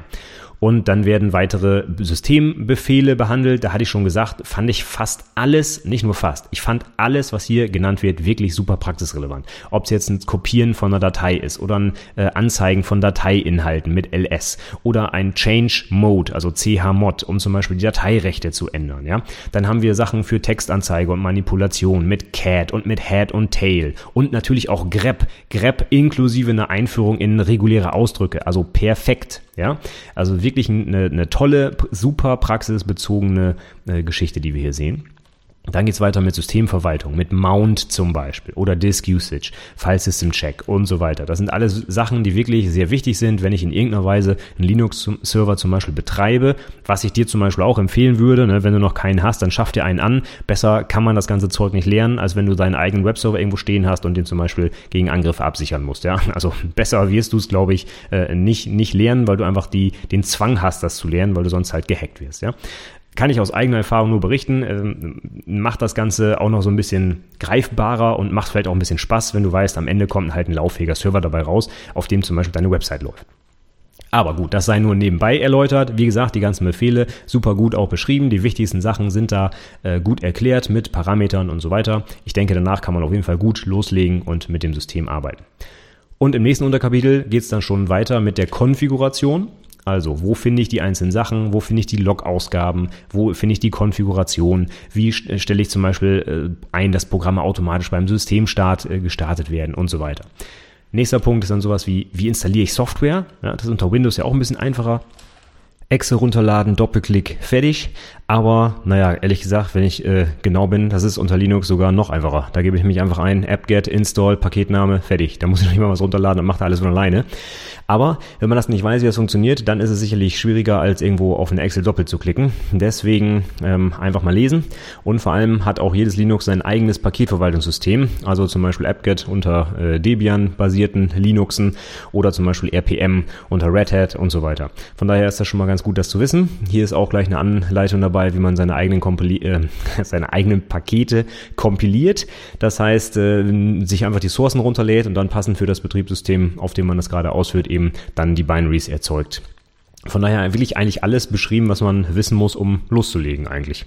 S1: Und dann werden weitere Systembefehle behandelt. Da hatte ich schon gesagt, fand ich fast alles, nicht nur fast, ich fand alles, was hier genannt wird, wirklich super praxisrelevant. Ob es jetzt ein Kopieren von einer Datei ist oder ein äh, Anzeigen von Dateiinhalten mit ls oder ein Change Mode, also chmod, um zum Beispiel die Dateirechte zu ändern. Ja, Dann haben wir Sachen für Textanzeige und Manipulation mit cat und mit head und tail und natürlich auch grep. grep inklusive einer Einführung in reguläre Ausdrücke, also perfekt. Ja, also wirklich eine, eine tolle, super praxisbezogene äh, Geschichte, die wir hier sehen. Dann geht's weiter mit Systemverwaltung, mit Mount zum Beispiel oder Disk Usage, File System Check und so weiter. Das sind alles Sachen, die wirklich sehr wichtig sind, wenn ich in irgendeiner Weise einen Linux-Server zum Beispiel betreibe, was ich dir zum Beispiel auch empfehlen würde. Ne, wenn du noch keinen hast, dann schaff dir einen an. Besser kann man das ganze Zeug nicht lernen, als wenn du deinen eigenen Webserver irgendwo stehen hast und den zum Beispiel gegen Angriffe absichern musst. Ja? Also [laughs] besser wirst du es, glaube ich, äh, nicht, nicht lernen, weil du einfach die, den Zwang hast, das zu lernen, weil du sonst halt gehackt wirst. Ja? Kann ich aus eigener Erfahrung nur berichten, ähm, macht das Ganze auch noch so ein bisschen greifbarer und macht vielleicht auch ein bisschen Spaß, wenn du weißt, am Ende kommt halt ein lauffähiger Server dabei raus, auf dem zum Beispiel deine Website läuft. Aber gut, das sei nur nebenbei erläutert. Wie gesagt, die ganzen Befehle super gut auch beschrieben. Die wichtigsten Sachen sind da äh, gut erklärt mit Parametern und so weiter. Ich denke, danach kann man auf jeden Fall gut loslegen und mit dem System arbeiten. Und im nächsten Unterkapitel geht es dann schon weiter mit der Konfiguration. Also, wo finde ich die einzelnen Sachen? Wo finde ich die Log-Ausgaben? Wo finde ich die Konfiguration? Wie stelle ich zum Beispiel äh, ein, dass Programme automatisch beim Systemstart äh, gestartet werden und so weiter. Nächster Punkt ist dann sowas wie, wie installiere ich Software? Ja, das ist unter Windows ja auch ein bisschen einfacher. Excel runterladen, Doppelklick, fertig. Aber naja, ehrlich gesagt, wenn ich äh, genau bin, das ist unter Linux sogar noch einfacher. Da gebe ich mich einfach ein, apt-get, install, Paketname, fertig. Da muss ich noch nicht mal was runterladen und macht alles von alleine. Aber wenn man das nicht weiß, wie das funktioniert, dann ist es sicherlich schwieriger, als irgendwo auf eine Excel doppelt zu klicken. Deswegen ähm, einfach mal lesen. Und vor allem hat auch jedes Linux sein eigenes Paketverwaltungssystem. Also zum Beispiel apt-get unter äh, Debian-basierten Linuxen oder zum Beispiel RPM unter Red Hat und so weiter. Von daher ist das schon mal ganz gut, das zu wissen. Hier ist auch gleich eine Anleitung dabei dabei, wie man seine eigenen, Kompili äh, [laughs] seine eigenen Pakete kompiliert. Das heißt, äh, sich einfach die Sourcen runterlädt und dann passend für das Betriebssystem, auf dem man das gerade ausführt, eben dann die Binaries erzeugt. Von daher will ich eigentlich alles beschrieben, was man wissen muss, um loszulegen eigentlich.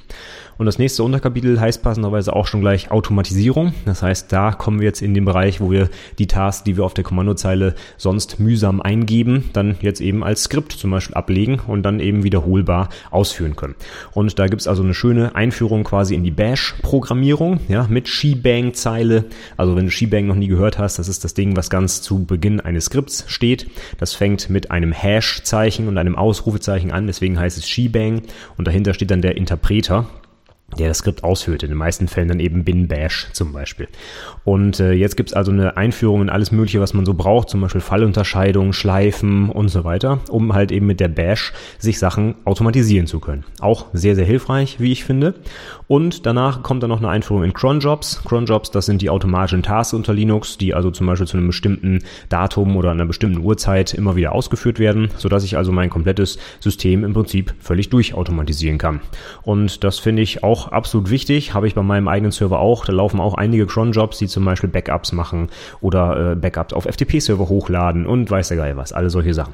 S1: Und das nächste Unterkapitel heißt passenderweise auch schon gleich Automatisierung. Das heißt, da kommen wir jetzt in den Bereich, wo wir die Tasks, die wir auf der Kommandozeile sonst mühsam eingeben, dann jetzt eben als Skript zum Beispiel ablegen und dann eben wiederholbar ausführen können. Und da gibt's also eine schöne Einführung quasi in die Bash-Programmierung, ja, mit Shebang-Zeile. Also wenn du Shebang noch nie gehört hast, das ist das Ding, was ganz zu Beginn eines Skripts steht. Das fängt mit einem Hash-Zeichen und einem Ausrufezeichen an, deswegen heißt es Shebang und dahinter steht dann der Interpreter der das Skript ausführt. In den meisten Fällen dann eben bin bash zum Beispiel. Und äh, jetzt gibt's also eine Einführung in alles Mögliche, was man so braucht, zum Beispiel Fallunterscheidung, Schleifen und so weiter, um halt eben mit der Bash sich Sachen automatisieren zu können. Auch sehr, sehr hilfreich, wie ich finde. Und danach kommt dann noch eine Einführung in Cronjobs. Cronjobs, das sind die automatischen Tasks unter Linux, die also zum Beispiel zu einem bestimmten Datum oder einer bestimmten Uhrzeit immer wieder ausgeführt werden, sodass ich also mein komplettes System im Prinzip völlig durchautomatisieren kann. Und das finde ich auch absolut wichtig, habe ich bei meinem eigenen Server auch. Da laufen auch einige Cronjobs, die zum Beispiel Backups machen oder äh, Backups auf FTP-Server hochladen und weiß der Geil was, alle solche Sachen.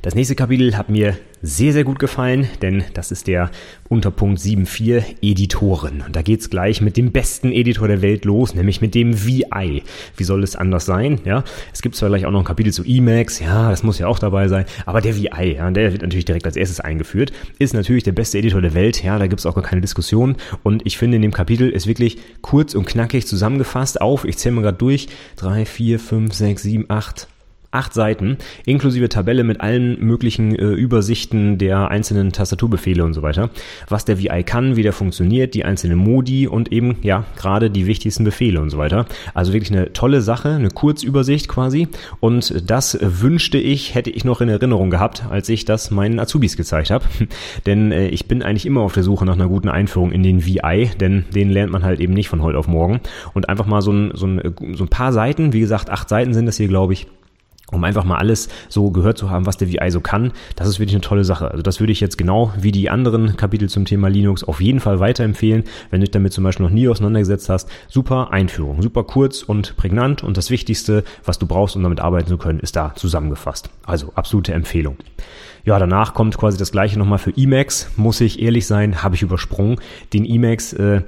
S1: Das nächste Kapitel hat mir sehr, sehr gut gefallen, denn das ist der Unterpunkt 7.4 Editoren. Und da geht's gleich mit dem besten Editor der Welt los, nämlich mit dem VI. Wie soll es anders sein? Ja, es gibt zwar gleich auch noch ein Kapitel zu Emacs, ja, das muss ja auch dabei sein, aber der VI, ja, der wird natürlich direkt als erstes eingeführt, ist natürlich der beste Editor der Welt, ja, da gibt's auch gar keine Diskussion. Und ich finde, in dem Kapitel ist wirklich kurz und knackig zusammengefasst auf, ich zähle mal gerade durch, drei, vier, fünf, sechs, sieben, acht, acht Seiten, inklusive Tabelle mit allen möglichen äh, Übersichten der einzelnen Tastaturbefehle und so weiter, was der VI kann, wie der funktioniert, die einzelnen Modi und eben, ja, gerade die wichtigsten Befehle und so weiter. Also wirklich eine tolle Sache, eine Kurzübersicht quasi. Und das wünschte ich, hätte ich noch in Erinnerung gehabt, als ich das meinen Azubis gezeigt habe, [laughs] denn äh, ich bin eigentlich immer auf der Suche nach einer guten Einführung in den VI, denn den lernt man halt eben nicht von heute auf morgen. Und einfach mal so ein, so ein, so ein paar Seiten, wie gesagt, acht Seiten sind das hier, glaube ich, um einfach mal alles so gehört zu haben, was der VI so kann. Das ist wirklich eine tolle Sache. Also das würde ich jetzt genau wie die anderen Kapitel zum Thema Linux auf jeden Fall weiterempfehlen, wenn du dich damit zum Beispiel noch nie auseinandergesetzt hast. Super Einführung, super kurz und prägnant und das Wichtigste, was du brauchst, um damit arbeiten zu können, ist da zusammengefasst. Also absolute Empfehlung. Ja, danach kommt quasi das gleiche nochmal für Emacs. Muss ich ehrlich sein, habe ich übersprungen. Den Emacs, äh,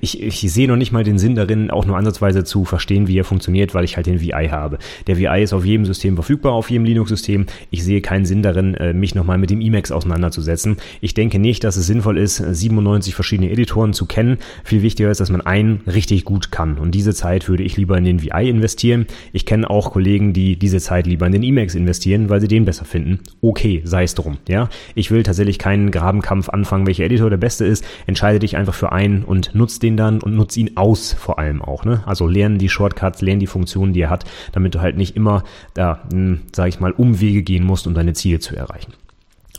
S1: ich, ich sehe noch nicht mal den Sinn darin, auch nur ansatzweise zu verstehen, wie er funktioniert, weil ich halt den VI habe. Der VI ist auf jedem System verfügbar, auf jedem Linux-System. Ich sehe keinen Sinn darin, äh, mich nochmal mit dem Emacs auseinanderzusetzen. Ich denke nicht, dass es sinnvoll ist, 97 verschiedene Editoren zu kennen. Viel wichtiger ist, dass man einen richtig gut kann. Und diese Zeit würde ich lieber in den VI investieren. Ich kenne auch Kollegen, die diese Zeit lieber in den Emacs investieren, weil sie den besser finden. Okay, sei es drum. Ja, ich will tatsächlich keinen Grabenkampf anfangen, welcher Editor der beste ist. Entscheide dich einfach für einen und nutz den dann und nutz ihn aus vor allem auch. Ne? Also lernen die Shortcuts, lernen die Funktionen, die er hat, damit du halt nicht immer da, hm, sag ich mal, Umwege gehen musst, um deine Ziele zu erreichen.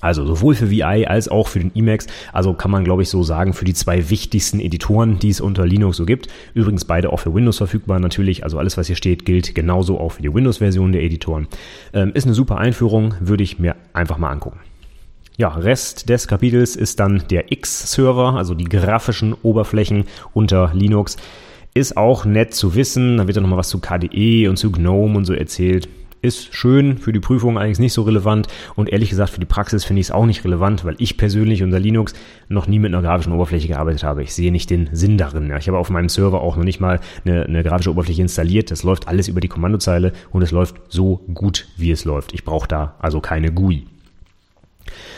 S1: Also sowohl für VI als auch für den Emacs, also kann man glaube ich so sagen, für die zwei wichtigsten Editoren, die es unter Linux so gibt. Übrigens beide auch für Windows verfügbar natürlich, also alles was hier steht gilt genauso auch für die Windows-Version der Editoren. Ähm, ist eine super Einführung, würde ich mir einfach mal angucken. Ja, Rest des Kapitels ist dann der X-Server, also die grafischen Oberflächen unter Linux. Ist auch nett zu wissen. Da wird dann nochmal was zu KDE und zu GNOME und so erzählt. Ist schön, für die Prüfung eigentlich nicht so relevant und ehrlich gesagt für die Praxis finde ich es auch nicht relevant, weil ich persönlich unter Linux noch nie mit einer grafischen Oberfläche gearbeitet habe. Ich sehe nicht den Sinn darin. Ja, ich habe auf meinem Server auch noch nicht mal eine, eine grafische Oberfläche installiert. Das läuft alles über die Kommandozeile und es läuft so gut, wie es läuft. Ich brauche da also keine GUI.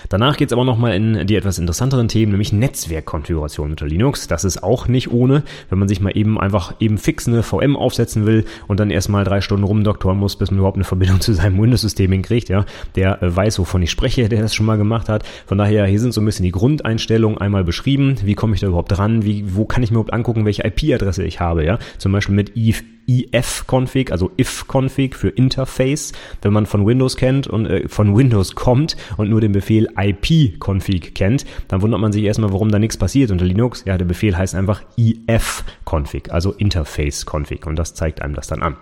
S1: Danach geht es aber nochmal in die etwas interessanteren Themen, nämlich Netzwerkkonfiguration unter Linux. Das ist auch nicht ohne, wenn man sich mal eben einfach eben fix eine VM aufsetzen will und dann erstmal drei Stunden rumdoktoren muss, bis man überhaupt eine Verbindung [laughs] zu seinem Windows-System hinkriegt. Ja, der äh, weiß, wovon ich spreche, [laughs] der das schon mal gemacht hat. Von daher, hier sind so ein bisschen die Grundeinstellungen einmal beschrieben. Wie komme ich da überhaupt dran? Wie, wo kann ich mir überhaupt angucken, welche IP-Adresse ich habe? Ja, zum Beispiel mit if if-Config, also if-Config für Interface, wenn man von Windows kennt und äh, von Windows kommt und nur den Befehl ip-Config kennt, dann wundert man sich erstmal, warum da nichts passiert unter Linux. Ja, der Befehl heißt einfach if-Config, also Interface-Config und das zeigt einem das dann an.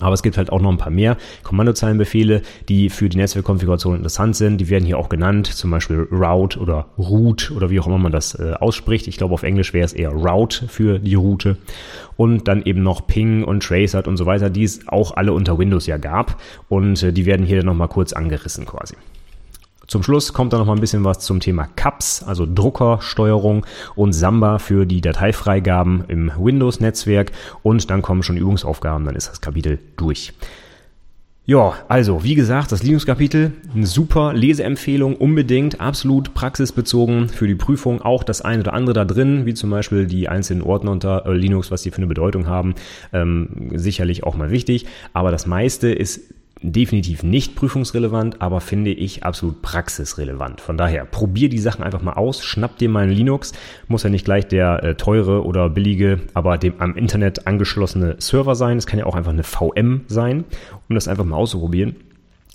S1: Aber es gibt halt auch noch ein paar mehr Kommandozeilenbefehle, die für die Netzwerkkonfiguration interessant sind. Die werden hier auch genannt, zum Beispiel route oder root oder wie auch immer man das äh, ausspricht. Ich glaube, auf Englisch wäre es eher route für die Route. Und dann eben noch Ping und Tracer und so weiter, die es auch alle unter Windows ja gab. Und äh, die werden hier nochmal kurz angerissen quasi. Zum Schluss kommt da noch mal ein bisschen was zum Thema CAPS, also Druckersteuerung und Samba für die Dateifreigaben im Windows-Netzwerk und dann kommen schon Übungsaufgaben, dann ist das Kapitel durch. Ja, also wie gesagt, das Linux-Kapitel, eine super Leseempfehlung, unbedingt, absolut praxisbezogen für die Prüfung. Auch das eine oder andere da drin, wie zum Beispiel die einzelnen Ordner unter äh, Linux, was die für eine Bedeutung haben, ähm, sicherlich auch mal wichtig. Aber das meiste ist definitiv nicht prüfungsrelevant, aber finde ich absolut praxisrelevant. Von daher, probier die Sachen einfach mal aus, schnapp dir mal ein Linux, muss ja nicht gleich der äh, teure oder billige, aber dem am Internet angeschlossene Server sein. Es kann ja auch einfach eine VM sein, um das einfach mal auszuprobieren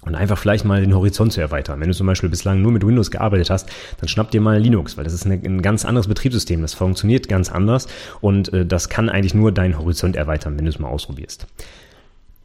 S1: und einfach vielleicht mal den Horizont zu erweitern. Wenn du zum Beispiel bislang nur mit Windows gearbeitet hast, dann schnapp dir mal Linux, weil das ist eine, ein ganz anderes Betriebssystem. Das funktioniert ganz anders und äh, das kann eigentlich nur deinen Horizont erweitern, wenn du es mal ausprobierst.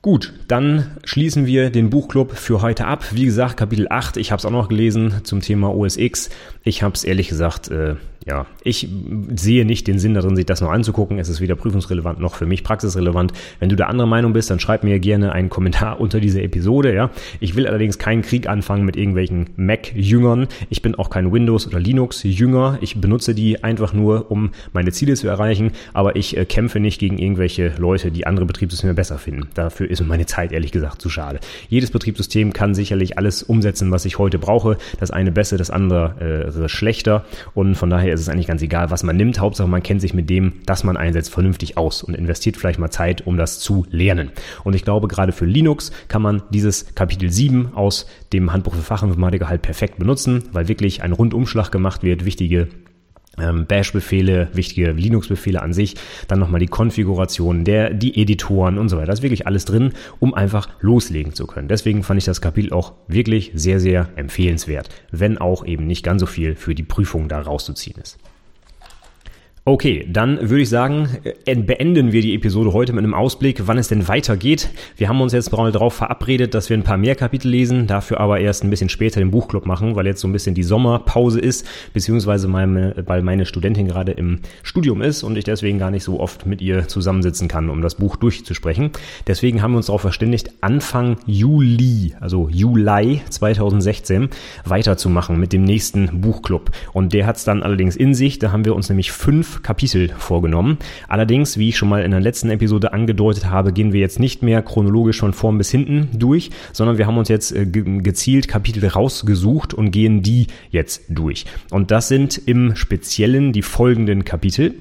S1: Gut, dann schließen wir den Buchclub für heute ab. Wie gesagt, Kapitel 8, ich habe es auch noch gelesen zum Thema OS X. Ich habe es ehrlich gesagt äh, ja, ich sehe nicht den Sinn darin, sich das noch anzugucken. Es ist weder prüfungsrelevant noch für mich praxisrelevant. Wenn du der andere Meinung bist, dann schreib mir gerne einen Kommentar [laughs] unter dieser Episode. Ja, ich will allerdings keinen Krieg anfangen mit irgendwelchen Mac-Jüngern. Ich bin auch kein Windows- oder Linux-Jünger. Ich benutze die einfach nur, um meine Ziele zu erreichen. Aber ich äh, kämpfe nicht gegen irgendwelche Leute, die andere Betriebssysteme besser finden. Dafür ist meine Zeit ehrlich gesagt zu schade. Jedes Betriebssystem kann sicherlich alles umsetzen, was ich heute brauche. Das eine besser, das andere äh, schlechter. Und von daher ist es eigentlich ganz egal, was man nimmt. Hauptsache, man kennt sich mit dem, das man einsetzt, vernünftig aus und investiert vielleicht mal Zeit, um das zu lernen. Und ich glaube, gerade für Linux kann man dieses Kapitel 7 aus dem Handbuch für Fachinformatiker halt perfekt benutzen, weil wirklich ein Rundumschlag gemacht wird, wichtige ähm, Bash-Befehle, wichtige Linux-Befehle an sich, dann nochmal die Konfiguration der, die Editoren und so weiter. Da ist wirklich alles drin, um einfach loslegen zu können. Deswegen fand ich das Kapitel auch wirklich sehr, sehr empfehlenswert, wenn auch eben nicht ganz so viel für die Prüfung da rauszuziehen ist. Okay, dann würde ich sagen, äh, beenden wir die Episode heute mit einem Ausblick, wann es denn weitergeht. Wir haben uns jetzt darauf verabredet, dass wir ein paar mehr Kapitel lesen, dafür aber erst ein bisschen später den Buchclub machen, weil jetzt so ein bisschen die Sommerpause ist, beziehungsweise meine, weil meine Studentin gerade im Studium ist und ich deswegen gar nicht so oft mit ihr zusammensitzen kann, um das Buch durchzusprechen. Deswegen haben wir uns darauf verständigt, Anfang Juli, also Juli 2016, weiterzumachen mit dem nächsten Buchclub. Und der hat es dann allerdings in sich. Da haben wir uns nämlich fünf Kapitel vorgenommen. Allerdings, wie ich schon mal in der letzten Episode angedeutet habe, gehen wir jetzt nicht mehr chronologisch von vorn bis hinten durch, sondern wir haben uns jetzt äh, gezielt Kapitel rausgesucht und gehen die jetzt durch. Und das sind im Speziellen die folgenden Kapitel.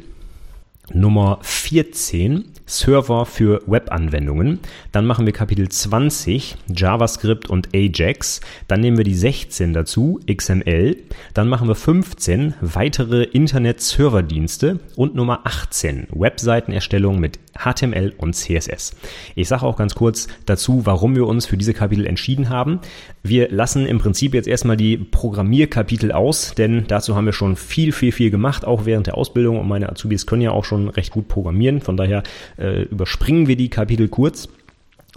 S1: Nummer 14 Server für Webanwendungen. Dann machen wir Kapitel 20 JavaScript und Ajax. Dann nehmen wir die 16 dazu XML. Dann machen wir 15 weitere Internet-Serverdienste und Nummer 18 Webseitenerstellung mit HTML und CSS. Ich sage auch ganz kurz dazu, warum wir uns für diese Kapitel entschieden haben. Wir lassen im Prinzip jetzt erstmal die Programmierkapitel aus, denn dazu haben wir schon viel, viel, viel gemacht, auch während der Ausbildung und meine Azubis können ja auch schon recht gut programmieren. Von daher äh, überspringen wir die Kapitel kurz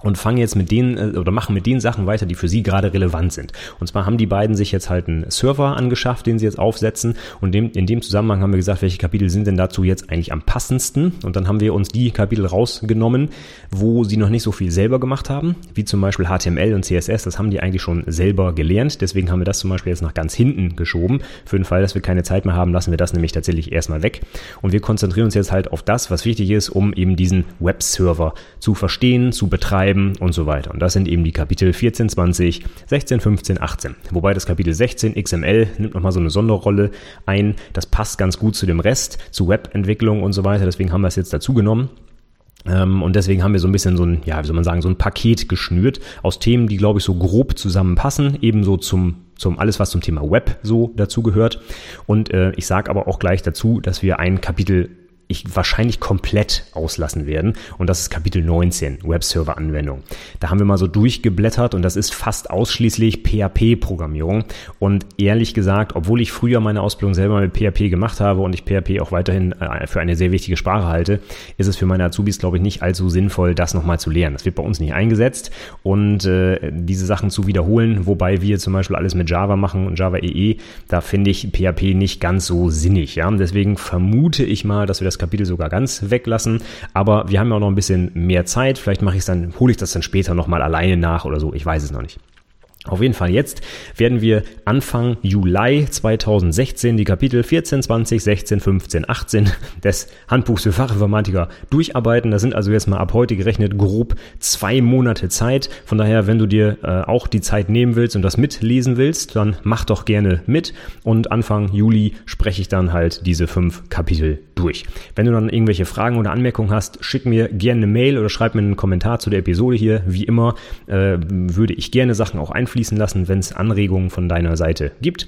S1: und fangen jetzt mit denen äh, oder machen mit den Sachen weiter, die für sie gerade relevant sind. Und zwar haben die beiden sich jetzt halt einen Server angeschafft, den sie jetzt aufsetzen. Und in dem Zusammenhang haben wir gesagt, welche Kapitel sind denn dazu jetzt eigentlich am passendsten? Und dann haben wir uns die Kapitel rausgenommen, wo sie noch nicht so viel selber gemacht haben, wie zum Beispiel HTML und CSS. Das haben die eigentlich schon selber gelernt. Deswegen haben wir das zum Beispiel jetzt nach ganz hinten geschoben. Für den Fall, dass wir keine Zeit mehr haben, lassen wir das nämlich tatsächlich erstmal weg. Und wir konzentrieren uns jetzt halt auf das, was wichtig ist, um eben diesen Webserver zu verstehen, zu betreiben schreiben und so weiter. Und das sind eben die Kapitel 14, 20, 16, 15, 18. Wobei das Kapitel 16 XML nimmt nochmal so eine Sonderrolle ein. Das passt ganz gut zu dem Rest, zu Webentwicklung und so weiter. Deswegen haben wir es jetzt dazu genommen. Ähm, und deswegen haben wir so ein bisschen so ein, ja, wie soll man sagen, so ein Paket geschnürt aus Themen, die, glaube ich, so grob zusammenpassen, ebenso zum zum alles, was zum Thema Web so dazu gehört. Und äh, ich sage aber auch gleich dazu, dass wir ein Kapitel ich wahrscheinlich komplett auslassen werden. Und das ist Kapitel 19, Webserver-Anwendung. Da haben wir mal so durchgeblättert und das ist fast ausschließlich PHP-Programmierung. Und ehrlich gesagt, obwohl ich früher meine Ausbildung selber mit PHP gemacht habe und ich PHP auch weiterhin äh, für eine sehr wichtige Sprache halte, ist es für meine Azubis, glaube ich, nicht allzu sinnvoll, das nochmal zu lernen. Das wird bei uns nicht eingesetzt und äh, diese Sachen zu wiederholen, wobei wir zum Beispiel alles mit Java machen und Java EE, da finde ich PHP nicht ganz so sinnig. Ja? deswegen vermute ich mal, dass wir das Kapitel sogar ganz weglassen. Aber wir haben ja auch noch ein bisschen mehr Zeit. Vielleicht mache ich es dann, hole ich das dann später nochmal alleine nach oder so. Ich weiß es noch nicht. Auf jeden Fall jetzt werden wir Anfang Juli 2016 die Kapitel 14, 20, 16, 15, 18 des Handbuchs für Fachinformatiker durcharbeiten. Das sind also jetzt mal ab heute gerechnet grob zwei Monate Zeit. Von daher, wenn du dir äh, auch die Zeit nehmen willst und das mitlesen willst, dann mach doch gerne mit. Und Anfang Juli spreche ich dann halt diese fünf Kapitel durch. Wenn du dann irgendwelche Fragen oder Anmerkungen hast, schick mir gerne eine Mail oder schreib mir einen Kommentar zu der Episode hier. Wie immer äh, würde ich gerne Sachen auch einfließen einfließen lassen, wenn es Anregungen von deiner Seite gibt.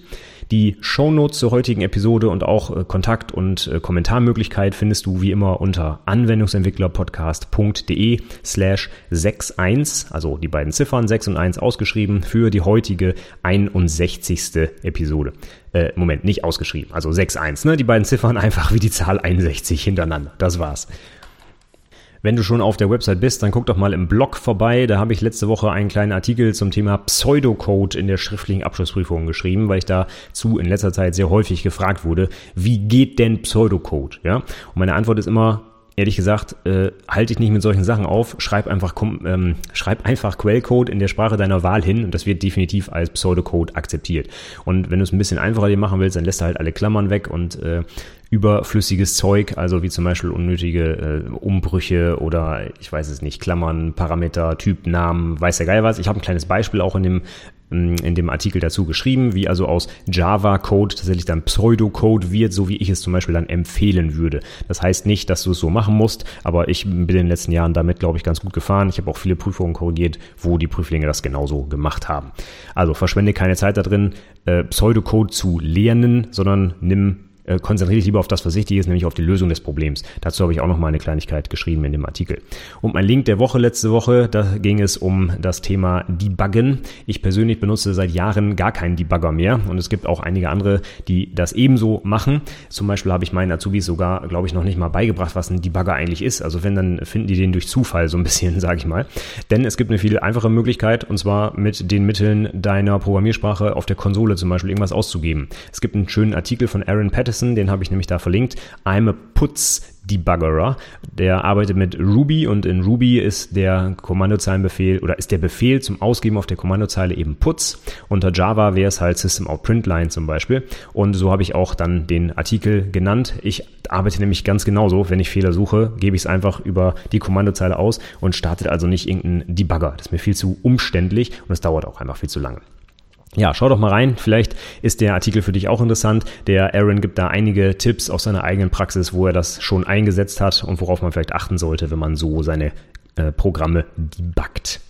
S1: Die Shownotes zur heutigen Episode und auch äh, Kontakt- und äh, Kommentarmöglichkeit findest du wie immer unter anwendungsentwicklerpodcast.de slash 61, also die beiden Ziffern 6 und 1 ausgeschrieben für die heutige 61. Episode. Äh, Moment, nicht ausgeschrieben, also 6.1, ne? Die beiden Ziffern [laughs] einfach wie die Zahl 61 hintereinander. Das war's. Wenn du schon auf der Website bist, dann guck doch mal im Blog vorbei. Da habe ich letzte Woche einen kleinen Artikel zum Thema Pseudocode in der schriftlichen Abschlussprüfung geschrieben, weil ich dazu in letzter Zeit sehr häufig gefragt wurde, wie geht denn Pseudocode? Ja? Und meine Antwort ist immer, ehrlich gesagt, äh, halte ich nicht mit solchen Sachen auf. Schreib einfach, ähm, schreib einfach Quellcode in der Sprache deiner Wahl hin und das wird definitiv als Pseudocode akzeptiert. Und wenn du es ein bisschen einfacher dir machen willst, dann lässt du halt alle Klammern weg und äh, überflüssiges Zeug, also wie zum Beispiel unnötige äh, Umbrüche oder ich weiß es nicht, Klammern, Parameter, Typ, Namen, weiß der Geil was. Ich habe ein kleines Beispiel auch in dem mm, in dem Artikel dazu geschrieben, wie also aus Java-Code tatsächlich dann Pseudocode wird, so wie ich es zum Beispiel dann empfehlen würde. Das heißt nicht, dass du es so machen musst, aber ich bin in den letzten Jahren damit, glaube ich, ganz gut gefahren. Ich habe auch viele Prüfungen korrigiert, wo die Prüflinge das genauso gemacht haben. Also verschwende keine Zeit da drin, äh, Pseudocode zu lernen, sondern nimm äh, konzentriere dich lieber auf das, was wichtig ist, nämlich auf die Lösung des Problems. Dazu habe ich auch noch mal eine Kleinigkeit geschrieben in dem Artikel. Und mein Link der Woche letzte Woche, da ging es um das Thema Debuggen. Ich persönlich benutze seit Jahren gar keinen Debugger mehr und es gibt auch einige andere, die das ebenso machen. Zum Beispiel habe ich meinen Azubis sogar, glaube ich, noch nicht mal beigebracht, was ein Debugger eigentlich ist. Also wenn, dann finden die den durch Zufall so ein bisschen, [laughs] sage ich mal. Denn es gibt eine viel einfache Möglichkeit und zwar mit den Mitteln deiner Programmiersprache auf der Konsole zum Beispiel irgendwas auszugeben. Es gibt einen schönen Artikel von Aaron Patterson, Patterson, den habe ich nämlich da verlinkt. I'm a Putz Debuggerer. Der arbeitet mit Ruby und in Ruby ist der Kommandozeilenbefehl oder ist der Befehl zum Ausgeben auf der Kommandozeile eben Putz. Unter Java wäre es halt System Out Printline zum Beispiel. Und so habe ich auch dann den Artikel genannt. Ich arbeite nämlich ganz genauso. Wenn ich Fehler suche, gebe ich es einfach über die Kommandozeile aus und startet also nicht irgendeinen Debugger. Das ist mir viel zu umständlich und es dauert auch einfach viel zu lange. Ja, schau doch mal rein. Vielleicht ist der Artikel für dich auch interessant. Der Aaron gibt da einige Tipps aus seiner eigenen Praxis, wo er das schon eingesetzt hat und worauf man vielleicht achten sollte, wenn man so seine äh, Programme debuggt.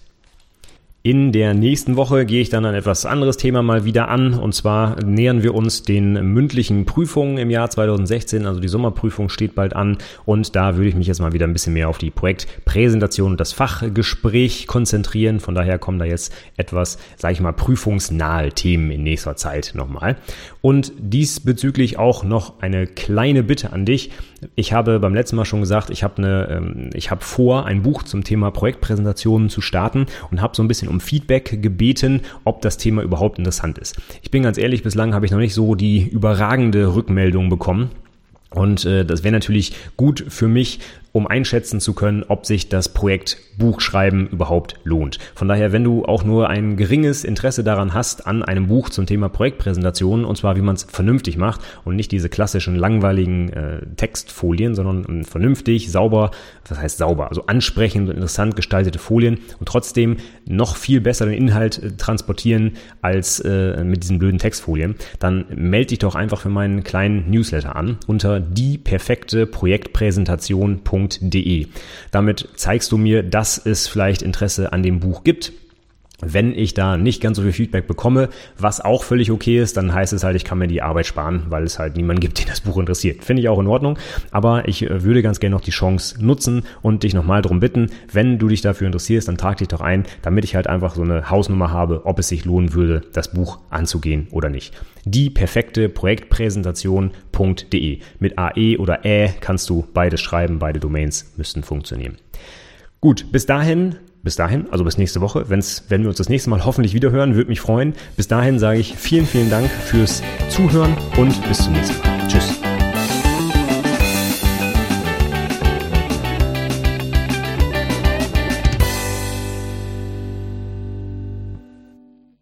S1: In der nächsten Woche gehe ich dann ein etwas anderes Thema mal wieder an. Und zwar nähern wir uns den mündlichen Prüfungen im Jahr 2016. Also die Sommerprüfung steht bald an. Und da würde ich mich jetzt mal wieder ein bisschen mehr auf die Projektpräsentation und das Fachgespräch konzentrieren. Von daher kommen da jetzt etwas, sage ich mal, prüfungsnahe Themen in nächster Zeit nochmal. Und diesbezüglich auch noch eine kleine Bitte an dich. Ich habe beim letzten Mal schon gesagt, ich habe eine, ähm, ich habe vor, ein Buch zum Thema Projektpräsentationen zu starten und habe so ein bisschen um Feedback gebeten, ob das Thema überhaupt interessant ist. Ich bin ganz ehrlich, bislang habe ich noch nicht so die überragende Rückmeldung bekommen. Und äh, das wäre natürlich gut für mich, um einschätzen zu können, ob sich das Projekt Buchschreiben überhaupt lohnt. Von daher, wenn du auch nur ein geringes Interesse daran hast, an einem Buch zum Thema Projektpräsentation, und zwar wie man es vernünftig macht und nicht diese klassischen langweiligen äh, Textfolien, sondern vernünftig, sauber, was heißt sauber, also ansprechend und interessant gestaltete Folien und trotzdem noch viel besser den Inhalt äh, transportieren als äh, mit diesen blöden Textfolien, dann melde dich doch einfach für meinen kleinen Newsletter an unter dieperfekteprojektpräsentation.com www.buchbuch.de. Damit zeigst du mir, dass es vielleicht Interesse an dem Buch gibt wenn ich da nicht ganz so viel Feedback bekomme, was auch völlig okay ist, dann heißt es halt, ich kann mir die Arbeit sparen, weil es halt niemanden gibt, [laughs] den das Buch interessiert. Finde ich auch in Ordnung. Aber ich äh, würde ganz gerne noch die Chance nutzen und dich nochmal darum bitten, wenn du dich dafür interessierst, dann trag dich doch ein, damit ich halt einfach so eine Hausnummer habe, ob es sich lohnen würde, das Buch anzugehen oder nicht. Die perfekte Projektpräsentation.de. Mit AE oder Ä kannst du beides schreiben, beide Domains müssten funktionieren. Gut, bis dahin bis dahin, also bis nächste Woche, wenn's, wenn wir uns das nächste Mal hoffentlich wieder hören, würde mich freuen. Bis dahin sage ich vielen, vielen Dank fürs Zuhören und bis zum nächsten Mal. Tschüss.